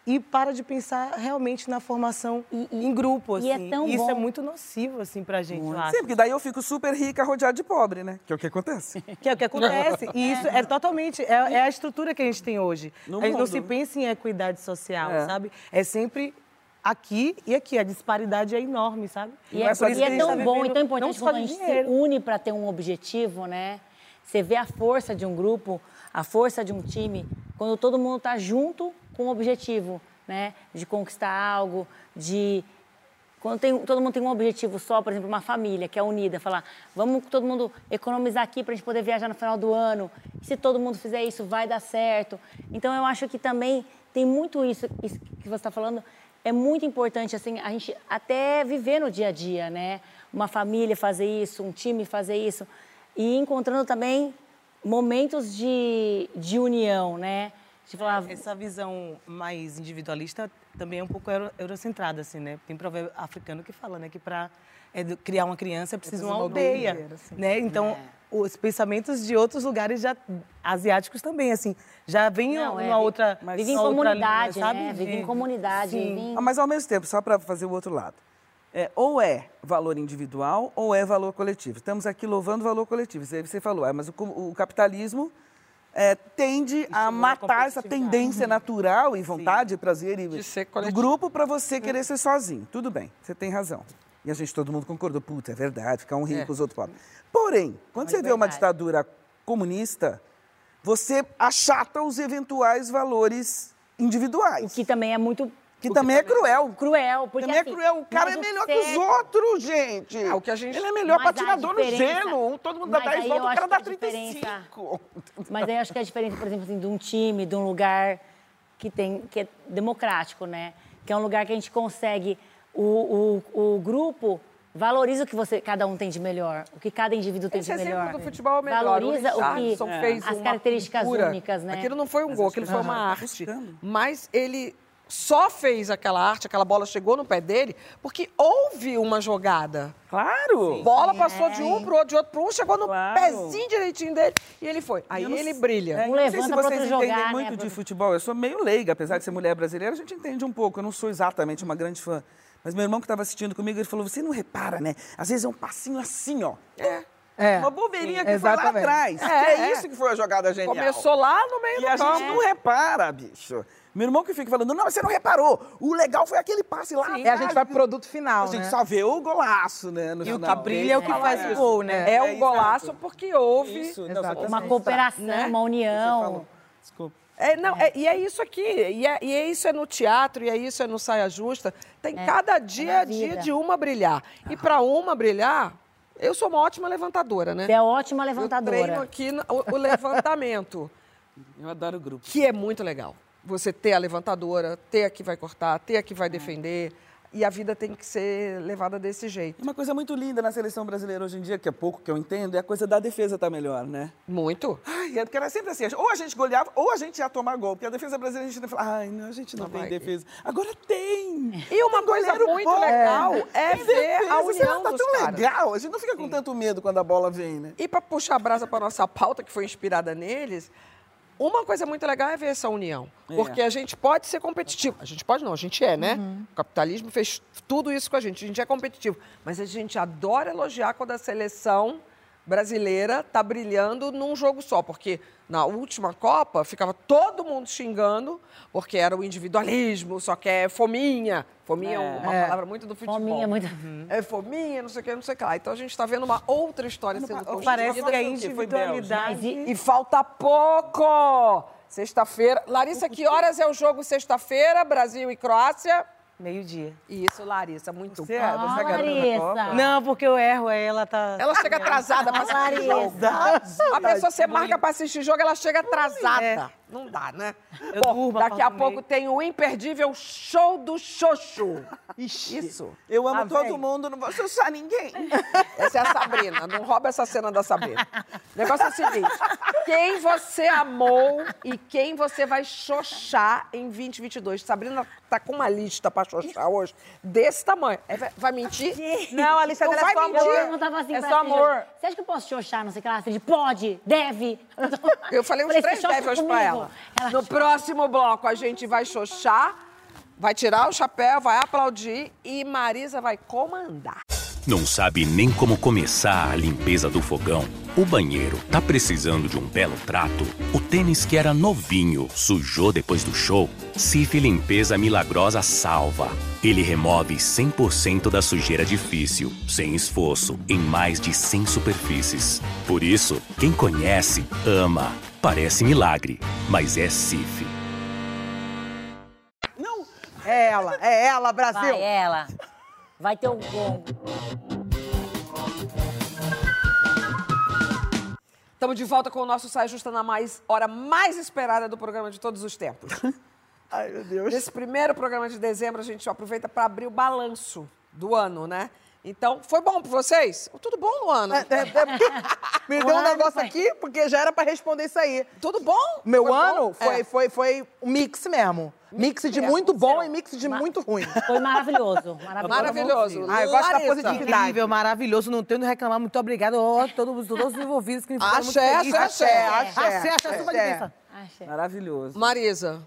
e para de pensar realmente na formação em grupo, assim. e é tão Isso bom. é muito nocivo, assim, pra gente, eu acho. Sim, porque daí eu fico super rica rodeada de pobre, né? Que é o que acontece. Que é o que acontece. E isso é totalmente, é, é a estrutura que a gente tem hoje. No a gente não mundo. se pensa em equidade social, É. sabe? É sempre aqui e aqui. A disparidade é enorme, sabe? E é, por isso e é tão tá bom e tão não importante quando a gente dinheiro. se une para ter um objetivo, né? Você vê a força de um grupo, a força de um time, quando todo mundo está junto com um objetivo, né? De conquistar algo, de quando tem, todo mundo tem um objetivo só, por exemplo, uma família que é unida, falar, vamos todo mundo economizar aqui para a gente poder viajar no final do ano. Se todo mundo fizer isso, vai dar certo. Então eu acho que também tem muito isso, isso que você está falando, é muito importante assim a gente até viver no dia a dia, né? Uma família fazer isso, um time fazer isso e encontrando também momentos de, de união, né? Falar, Essa visão mais individualista também é um pouco euro- eurocentrada, assim, né? Tem provérbio africano que fala, né? Que para criar uma criança é preciso uma aldeia, né? Então, os pensamentos de outros lugares já asiáticos também, assim, já vem Não, uma é, outra... vive em uma outra comunidade, sabe? né? Vive em De- comunidade, Sim. vive em- Ah, Mas ao mesmo tempo, só para fazer o outro lado. É, ou é valor individual ou é valor coletivo. Estamos aqui louvando o valor coletivo. Você falou, é, mas o, o capitalismo é, tende a matar essa tendência natural e vontade, prazer e, do grupo para você querer ser sozinho. Tudo bem, você tem razão. E a gente, todo mundo concordou, puta, é verdade, ficar um rico, É. os outros pobres. Porém, quando Mas você é vê uma verdade. ditadura comunista, você achata os eventuais valores individuais. O que também é muito. Que também é cruel. Cruel, porque Também assim, é cruel. O cara é o melhor que os outros, gente. É, o que a gente- Ele é melhor Mas patinador no gelo. Todo mundo dá mas 10 aí voltas, o cara dá que a diferença- 35. Mas aí eu acho que a diferença, por exemplo, assim, de um time, de um lugar que, tem, que é democrático, né? Que é um lugar que a gente consegue. O, o, o grupo valoriza o que você, cada um tem de melhor, o que cada indivíduo tem Esse de melhor. exemplo do futebol é melhor. Valoriza o, que Richarlison fez as uma características cultura. únicas, né? Aquilo não foi um Mas gol, aquilo que- foi uma Aham. arte. Mas ele só fez aquela arte, aquela bola chegou no pé dele, porque houve uma jogada. Claro! Bola É. passou de um pro outro, de outro pro um, chegou no pezinho direitinho dele e ele foi. Aí não ele brilha. É, eu não sei se vocês entendem muito de futebol. Eu sou meio leiga, apesar de ser mulher brasileira, a gente entende um pouco. Eu não sou exatamente uma grande fã. Mas meu irmão que estava assistindo comigo, ele falou, você não repara, né? Às vezes é um passinho assim, ó. É. É. Uma bobeirinha Sim, que foi lá exatamente. atrás. É, é, é. isso que foi a jogada genial. Começou lá no meio E do a campo. gente não repara, bicho. Meu irmão que fica falando, não, você não reparou. O legal foi aquele passe lá. E a gente vai pro produto final, A gente né? só vê o golaço, né? No E o final. que brilha é o que faz o isso. gol, né? É, um golaço porque houve Isso, não, Uma cooperação, Né? uma união. Desculpa. É, não, é, e é isso aqui, e é, e é isso é no teatro, e é isso é no Saia Justa. Tem É, cada é dia a dia vida. de uma brilhar. E para uma brilhar, eu sou uma ótima levantadora, né? Você é ótima Eu levantadora. treino aqui no- o, o levantamento, Eu adoro o grupo. que é muito legal. Você ter a levantadora, ter a que vai cortar, ter a que vai É. defender. E a vida tem que ser levada desse jeito. Uma coisa muito linda na seleção brasileira hoje em dia, que é pouco que eu entendo, é a coisa da defesa tá melhor, né? Muito. Ai, é porque era sempre assim, ou a gente goleava, ou a gente ia tomar gol. Porque a defesa brasileira a gente fala, ai, não, a gente não, Não tem vai. defesa. Agora tem! E uma coisa muito bom. legal é Tem ver a lá, união tá dos tão caras. legal, a gente não fica com tanto medo quando a bola vem, né? E para puxar a brasa para nossa pauta, que foi inspirada neles, uma coisa muito legal é ver essa união. É. Porque a gente pode ser competitivo. A gente pode não, a gente é, né? O capitalismo fez tudo isso com a gente. A gente é competitivo. Mas a gente adora elogiar quando a seleção brasileira tá brilhando num jogo só, porque na última Copa ficava todo mundo xingando, porque era o individualismo, só quer fominha. Fominha é, uma É. palavra muito do futebol. Fominha, muito- É fominha, não sei o que, não sei o que lá. Então a gente está vendo uma outra história sendo construída. Parece que a Foi individualidade-. E falta pouco! Sexta-feira. Larissa, que horas é o jogo sexta-feira? Brasil e Croácia? Meio-dia. Isso, Larissa, muito Você é- bom. você é garota da. Copa? Não, porque eu erro, aí ela tá. Ela chega atrasada pra assistir jogo. A pessoa você marca pra assistir jogo, ela chega atrasada. Não dá, né? Eu Bom, durmo, daqui a pouco tem o imperdível show do Xoxo. Isso. Eu amo Lá todo vem. mundo, não vou chuchar ninguém. Essa é a Sabrina, não rouba essa cena da Sabrina. O negócio é o seguinte: quem você amou e quem você vai xoxar em 2022. Sabrina tá com uma lista pra xoxar hoje desse tamanho. É, vai- mentir? Não, a lista Não dela vai é só mentir. amor. Eu perguntava assim É só amor. Você acha que eu posso xoxar, não sei o que lá? Pode, deve. Eu falei uns Falei, três "Você xoxa débios pra comigo?" ela. No próximo bloco, a gente vai xoxar, vai tirar o chapéu, vai aplaudir e Marisa vai comandar. Não sabe nem como começar a limpeza do fogão? O banheiro tá precisando de um belo trato? O tênis que era novinho sujou depois do show? Cif Limpeza Milagrosa salva. Ele remove 100% da sujeira difícil, sem esforço, em mais de 100 superfícies. Por isso, quem conhece, ama. Parece milagre, mas é Cif. É ela, é ela, Brasil. Vai, ela. Vai ter o gol. Estamos de volta com o nosso Saia Justa na mais, hora mais esperada do programa de todos os tempos. Ai, meu Deus. Nesse primeiro programa de dezembro, a gente aproveita para abrir o balanço do ano, né? Então, foi bom para vocês? Tudo bom, Luana? É, é, é me deu um negócio aqui, porque já era pra responder isso aí. Tudo bom? Meu Foi bom? ano foi, É. foi, foi um mix mesmo. Mix de muito bom e mix de muito ruim. Foi maravilhoso. Maravilhoso. Ah, eu gosto da Larissa. positividade. Incrível, maravilhoso, não tenho de reclamar. Muito obrigada. Ó, todos, todos os envolvidos que me fizeram muito Axé, feliz. axé, axé, axé, axé, axé. bênção. Maravilhoso. Marisa.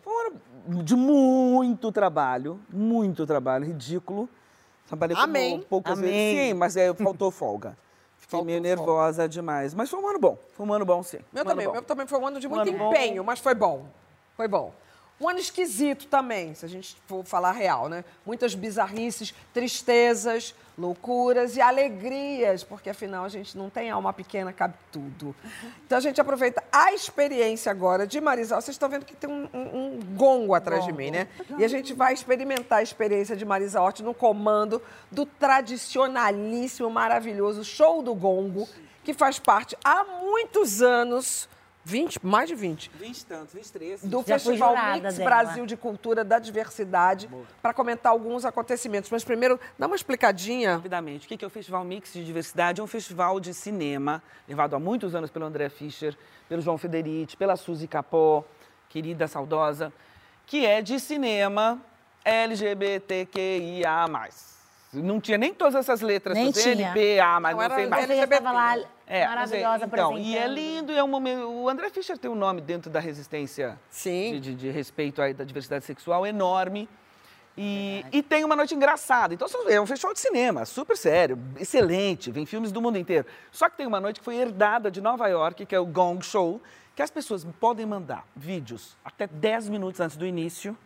De muito trabalho, muito trabalho, ridículo. Trabalhei como Amém. poucas Amém. vezes. Sim, mas é, faltou folga. Fiquei meio nervosa demais. Mas foi um ano bom. Foi um ano bom, sim. Meu um também, bom. meu também foi um ano de Um muito ano bom. empenho, mas foi bom. Foi bom. Um ano esquisito também, se a gente for falar real, né? Muitas bizarrices, tristezas, loucuras e alegrias, porque afinal a gente não tem alma pequena, cabe tudo. Então a gente aproveita a experiência agora de Marisol. Vocês estão vendo que tem um, um- um gongo atrás de mim, né? E a gente vai experimentar a experiência de Marisa Hort no comando do tradicionalíssimo, maravilhoso show do gongo, que faz parte há muitos anos, 20, mais de 20, 20 e tantos, 23. do Já Festival Mix dela. Brasil de Cultura da Diversidade, para comentar alguns acontecimentos. Mas primeiro, dá uma explicadinha. Rapidamente, o que é o Festival Mix de Diversidade? É um festival de cinema, levado há muitos anos pelo André Fischer, pelo João Federici, pela Suzy Capó, querida, saudosa, que é de cinema LGBTQIA+. Não tinha nem todas essas letras, Nem todas, tinha. NPA, mas Não, não, sei mais. Já estava lá, É, maravilhosa, é, então, e é lindo, e é um momento. O André Fischer tem um nome dentro da resistência Sim. de, de- de respeito aí da diversidade sexual enorme. E, e tem uma noite engraçada. Então é um festival de cinema, super sério, excelente, vem filmes do mundo inteiro. Só que tem uma noite que foi herdada de Nova York, que é o Gong Show, que as pessoas podem mandar vídeos até 10 minutos antes do início.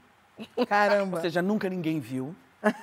Caramba. Ou seja, nunca ninguém viu.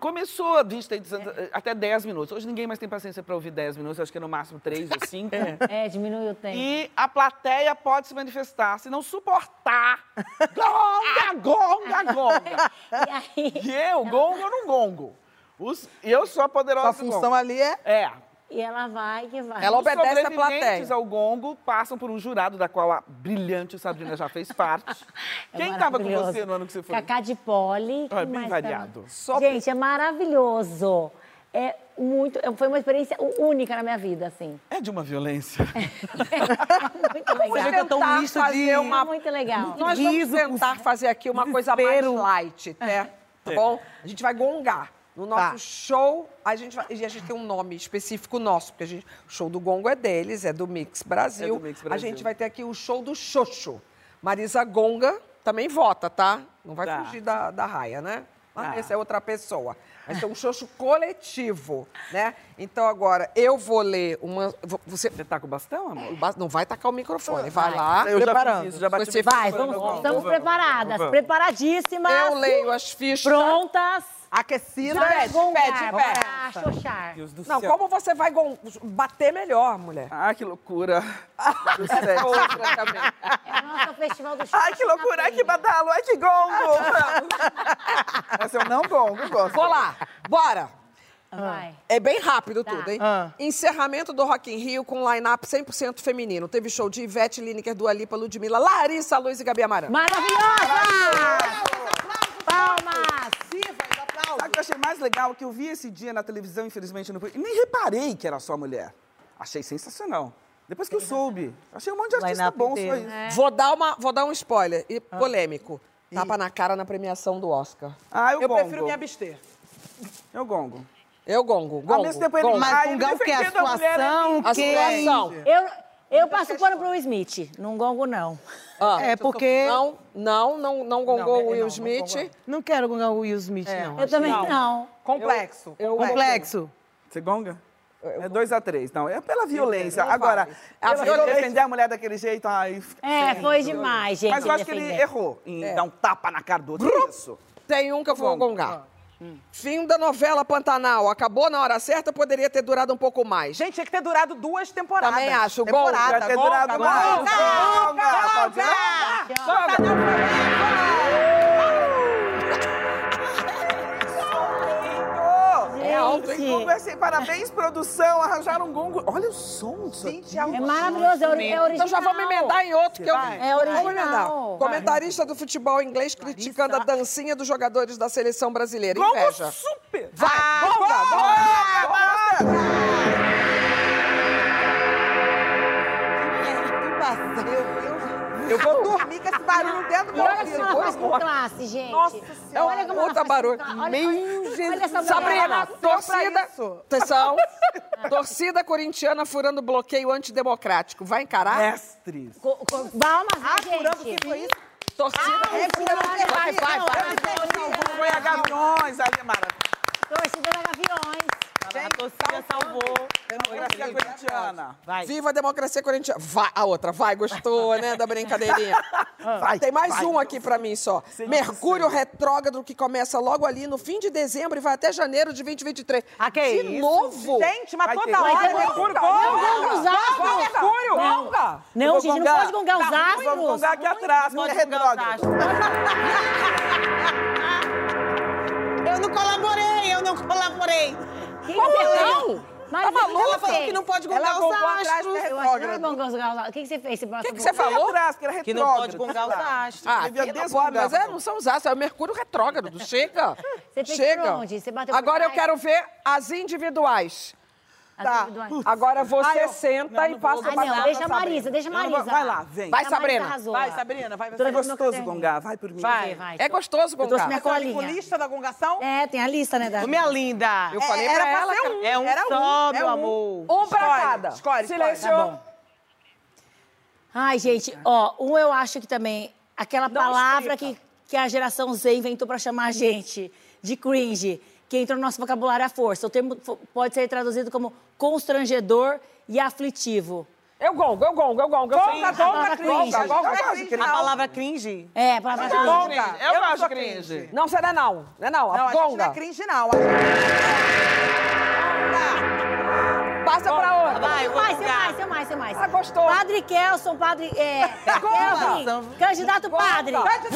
Começou a 20, 30, até 10 minutos. Hoje ninguém mais tem paciência para ouvir 10 minutos, acho que é no máximo 3 ou 5. É, diminuiu o tempo. E a plateia pode se manifestar se não suportar. Gonga, gonga, gonga. E eu, gongo ou não gongo? Os, eu sou a poderosa Sua função gongo. ali é... É. E ela vai que vai. Ela Os obedece à sobreviventes plateia. ao gongo passam por um jurado, da qual a brilhante Sabrina já fez parte. É Quem estava com você no ano que você foi? Cacá de Poli. Ah, que bem variado. tava? Gente, é maravilhoso. É muito. Foi uma experiência única na minha vida, assim. É de uma violência. Muito legal. Vamos tentar fazer de- uma... Muito legal. Nós vamos tentar fazer aqui uma coisa mais light, né? Tá bom? A gente vai gongar. No nosso Tá. show, a gente, vai, e a gente tem um nome específico nosso, porque a gente, o show do gongo é deles, é do Mix Brasil. É do Mix A Brasil. gente vai ter aqui o show do Xoxo. Marisa Gonga também vota, tá? Não vai Tá. fugir da, da raia, né? Ah, Esse é outra pessoa. Vai ser um xoxo coletivo, né? Então, agora, eu vou ler uma... vo- Você, Você tá com o bastão, amor? não vai tacar o microfone, vai, lá. Eu já preparando. fiz isso, já bati Você Vai, vamos, vamos, estamos vamos, preparadas, vamos. preparadíssimas. Eu leio as fichas. Prontas. Aquecida. Pede, gongar, pede, pede. para xoxar. Deus do Não, céu. como você vai bater melhor, mulher? Ah, que loucura. Do é sexo. também. É o nosso festival do. Ai, que loucura, ai, que badalo, ai, que gongo. Essa eu não gongo, gosto. Vou lá, bora. Vai. É bem rápido tudo, hein? Ah. Encerramento do Rock in Rio com line-up 100% feminino. Teve show de Ivete, Lineker, Dua Lipa, Ludmilla, Larissa, Luiz e Gabi Amaranto. Maravilhosa! Palmas! Sabe o que eu achei mais legal? Que eu vi esse dia na televisão, infelizmente, não. E nem reparei que era só mulher. Achei sensacional. Depois que eu soube. Achei um monte de artista bom, só isso. Vou, dar uma, vou dar um spoiler, e Ah. polêmico. Tapa na cara na premiação do Oscar. Ah, eu, Eu gongo. prefiro me abster. Eu gongo. Eu gongo, Ao gongo. mesmo tempo, ele... gongo. Mas o quê? A defendendo mulher, situação, A quem? situação. Eu, eu passo pano pro Smith. Não gongo, não. Ah, É porque... Não, não, não, não gongou Não, o é, Will não, não Smith. gongou. Não quero gongar o Will Smith, não. Eu também não. Complexo. Eu- Complexo. Você gonga? É 2 a 3 Não, é pela violência. não Agora, a violência... defender a mulher daquele jeito, ai... É, sim. foi demais, gente. Mas eu acho que ele defender. errou em dar um tapa na cara do outro. Isso. Tem um que eu vou Gongo. Gongar. Fim da novela Pantanal. Acabou na hora certa, poderia ter durado um pouco mais. Gente, tinha que ter durado duas temporadas. Também acho. Temporada, Vai ter durado mais. gonga, Gonga, pode ir? É alto, hein? gongo assim, Parabéns, produção. Arranjaram um gongo. Olha o som disso aqui. É maravilhoso, é, ori- é original. Então já vamos emendar em outro que eu. É Vamos original. emendar. Vai. Comentarista do futebol inglês criticando a dancinha dos jogadores da seleção brasileira. Gongo Inveja. super. Vai, gonga, gonga, Eu vou dormir com esse barulho dentro do meu olha como ela faz ouvido. com classe, gente. Nossa É um Olha como faz barulho. Olha, Meu olha, olha mulher. Sabrina, torcida. Atenção. torcida corintiana furando bloqueio antidemocrático. Vai encarar? Mestres. Furando o gente? que foi isso? Torcida. vai, vai, vai. Foi a Gaviões, ali, Mara. Torcida da Gaviões. A torcida salvou. Democracia corintiana. Vai. Viva a democracia corintiana. Vai, a outra, vai, gostou, né, da brincadeirinha. Vai, Tem mais vai. um aqui pra mim só. Mercúrio retrógrado que começa logo ali no fim de dezembro e vai até janeiro de 2023. Ah, que de isso? novo? Gente, mas Vai toda ter. hora. Mercúrio Não, gonga. gonga os astros. Gonga, Mercúrio, Não. gonga. Não, gente, não pode gongar os Tá, astros. Vamos gongar aqui atrás, porque é retrógrado. Eu não colaborei, eu não colaborei. Quem Como você não? Mas Tá maluca? Ela falou que não pode Ela gongar os astros. do Eu acho que não é retrógrado. gongar os astros. O que que você fez? O que que você falou? Atrás, que era Que não pode retrógrado. gongar os astros. Ah, Devia que não desgongar, pode, mas é, não são os astros, é o Mercúrio retrógrado. Chega. Você fez Chega. onde? Você bateu Agora eu quero ver as individuais. Tá. Agora você Ah, eu- senta e passa Ah, não, deixa a Marisa, deixa a não Marisa. Vai lá, vem. Vai, A Marisa Sabrina. arrasou Vai. Sabrina, vai É você. gostoso gongar, vai por mim. Vai, vai. É gostoso Eu trouxe gongar. minha Você tá com colinha. lista da gongação? É, tem a lista, né, da... Minha linda. Eu falei era pra ela. ser um. É um Era um, só, é meu um. amor. Um pra Escolhe, cada. escolhe, escolhe. Tá bom. Ai, gente, ó, um eu acho que também, aquela palavra que, que a geração Z inventou pra chamar a gente de cringe, que entrou no nosso vocabulário à força. O termo pode ser traduzido como constrangedor e aflitivo. Eu gongo, eu gongo, eu gongo. Eu Gonga, gonga, cringe. cringe. Gonga, Eu cringe. cringe. A palavra cringe. É, a palavra Eu cringe. Gonga. cringe. Eu Eu não de cringe. cringe. Não, você não é não. Não é não. Não, a a gente não gonga. é cringe, não. Gente- Passa pra outra. Vai, tem gongar. mais, tem mais, tem mais. Ah, gostou. Padre Kelson, padre... É, Kelvin, candidato padre. Sabrina, senta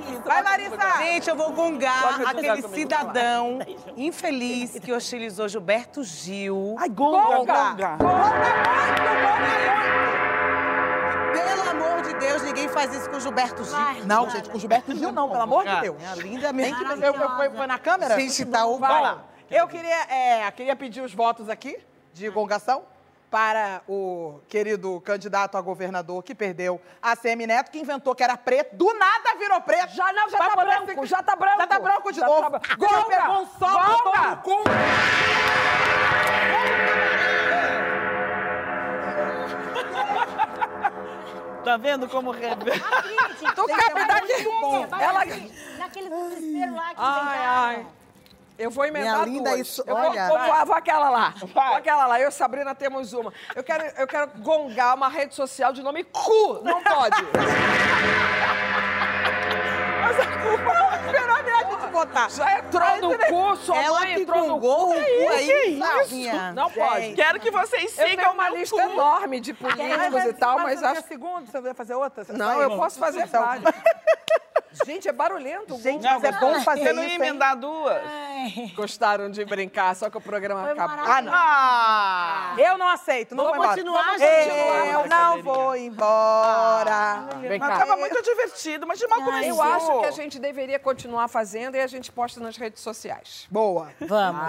aqui. Vai, Larissa. Gente, eu vou me aquele cidadão infeliz que hostilizou Gilberto Gil. Ai, gonga, Gonga. gonga. Pelo amor de Deus, ninguém faz isso com o Gilberto Gil. Não, gente, com o Gilberto Gil não, pelo amor de Deus. Minha linda, Tem que minha foi, foi na câmera? Gente, tá o Vai lá. Eu queria, é, queria pedir os votos aqui de gongação para o querido candidato a governador que perdeu a CM Neto, que inventou que era preto, do nada virou preto. Já não, já tá branco, ficar- já tá branco. Já tá branco de Já novo. tá branco. Gonga, Gonga, pegou um sol, botou no cu. Tá vendo como revela? Tu cabe daqui. Ela... Naquele desespero lá que Ai, ai. Eu vou emendar Minha linda, duas. isso- eu vou, olha. vou, vou, vou aquela lá. Vou aquela lá. Eu e Sabrina temos uma. Eu quero, eu quero gongar uma rede social de nome cu. Não pode. Mas a culpa não esperou a minha gente votar. Já entrou no cu, sua Ela que entrou no cu. o cu Que aí, isso? Flavinha. Não pode. Gente. Quero que vocês Eu sigam tenho uma meu lista cu. enorme de políticos e tal, mas você não acho... segundo? Você vai fazer outra? Você Não, eu posso fazer Então, várias. Gente, é barulhento. Gente, Não, mas é bom fazer Você não ia isso, emendar duas? Gostaram de brincar, só que o programa acabou. Ah, não. Ah! Eu não aceito, não vou embora. continuar, Vamos continuar, Eu não vou embora. Vem Mas cá. tava muito divertido, mas de mal começou. Eu acho que a gente deveria continuar fazendo e a gente posta nas redes sociais. Boa. Vamos.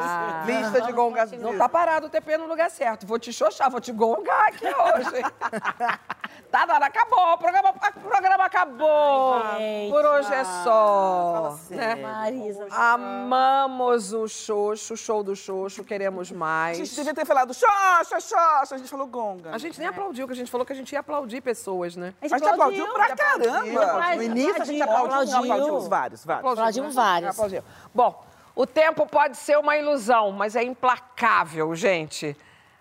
Lista de gongas. Não tá parado o TP no lugar certo. Vou te xoxar, vou te gongar aqui hoje. tá, nada, acabou. O programa, o programa acabou. Por hoje é só. Né? Marisa. Amamos o Xoxo, o show do Xoxo, queremos A mais. gente devia ter falado xoxa, xoxa. A gente falou gonga. A gente nem aplaudiu, que a gente falou que a gente ia aplaudir pessoas, né? A gente aplaudiu pra caramba. No início a gente Aplaudiu. aplaudiu. Não, aplaudimos vários, vários. Aplaudimos vários. Aplaudiu. Bom, o tempo pode ser uma ilusão, mas é implacável, gente.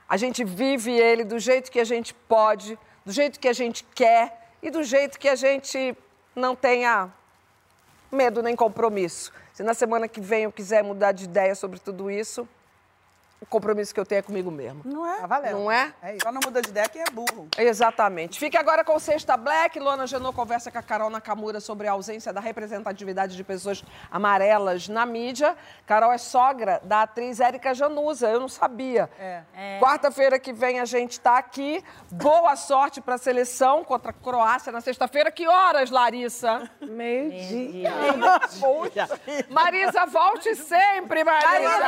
A gente vive ele do jeito que a gente pode, do jeito que a gente quer e do jeito que a gente não tenha medo nem compromisso. Se na semana que vem eu quiser mudar de ideia sobre tudo isso, o compromisso que eu tenho é comigo mesmo. Não é? Tá valendo. Não é? É isso. Só não muda de ideia quem é burro. Exatamente. Fique agora com o Sexta Black. Luana Genô conversa com a Carol Nakamura sobre a ausência da representatividade de pessoas amarelas na mídia. Carol é sogra da atriz Érica Januza, eu não sabia. É. Quarta-feira que vem a gente está aqui. Boa sorte para a seleção contra a Croácia na sexta-feira. Que horas, Larissa? Meio-dia. Marisa, volte sempre, Marisa.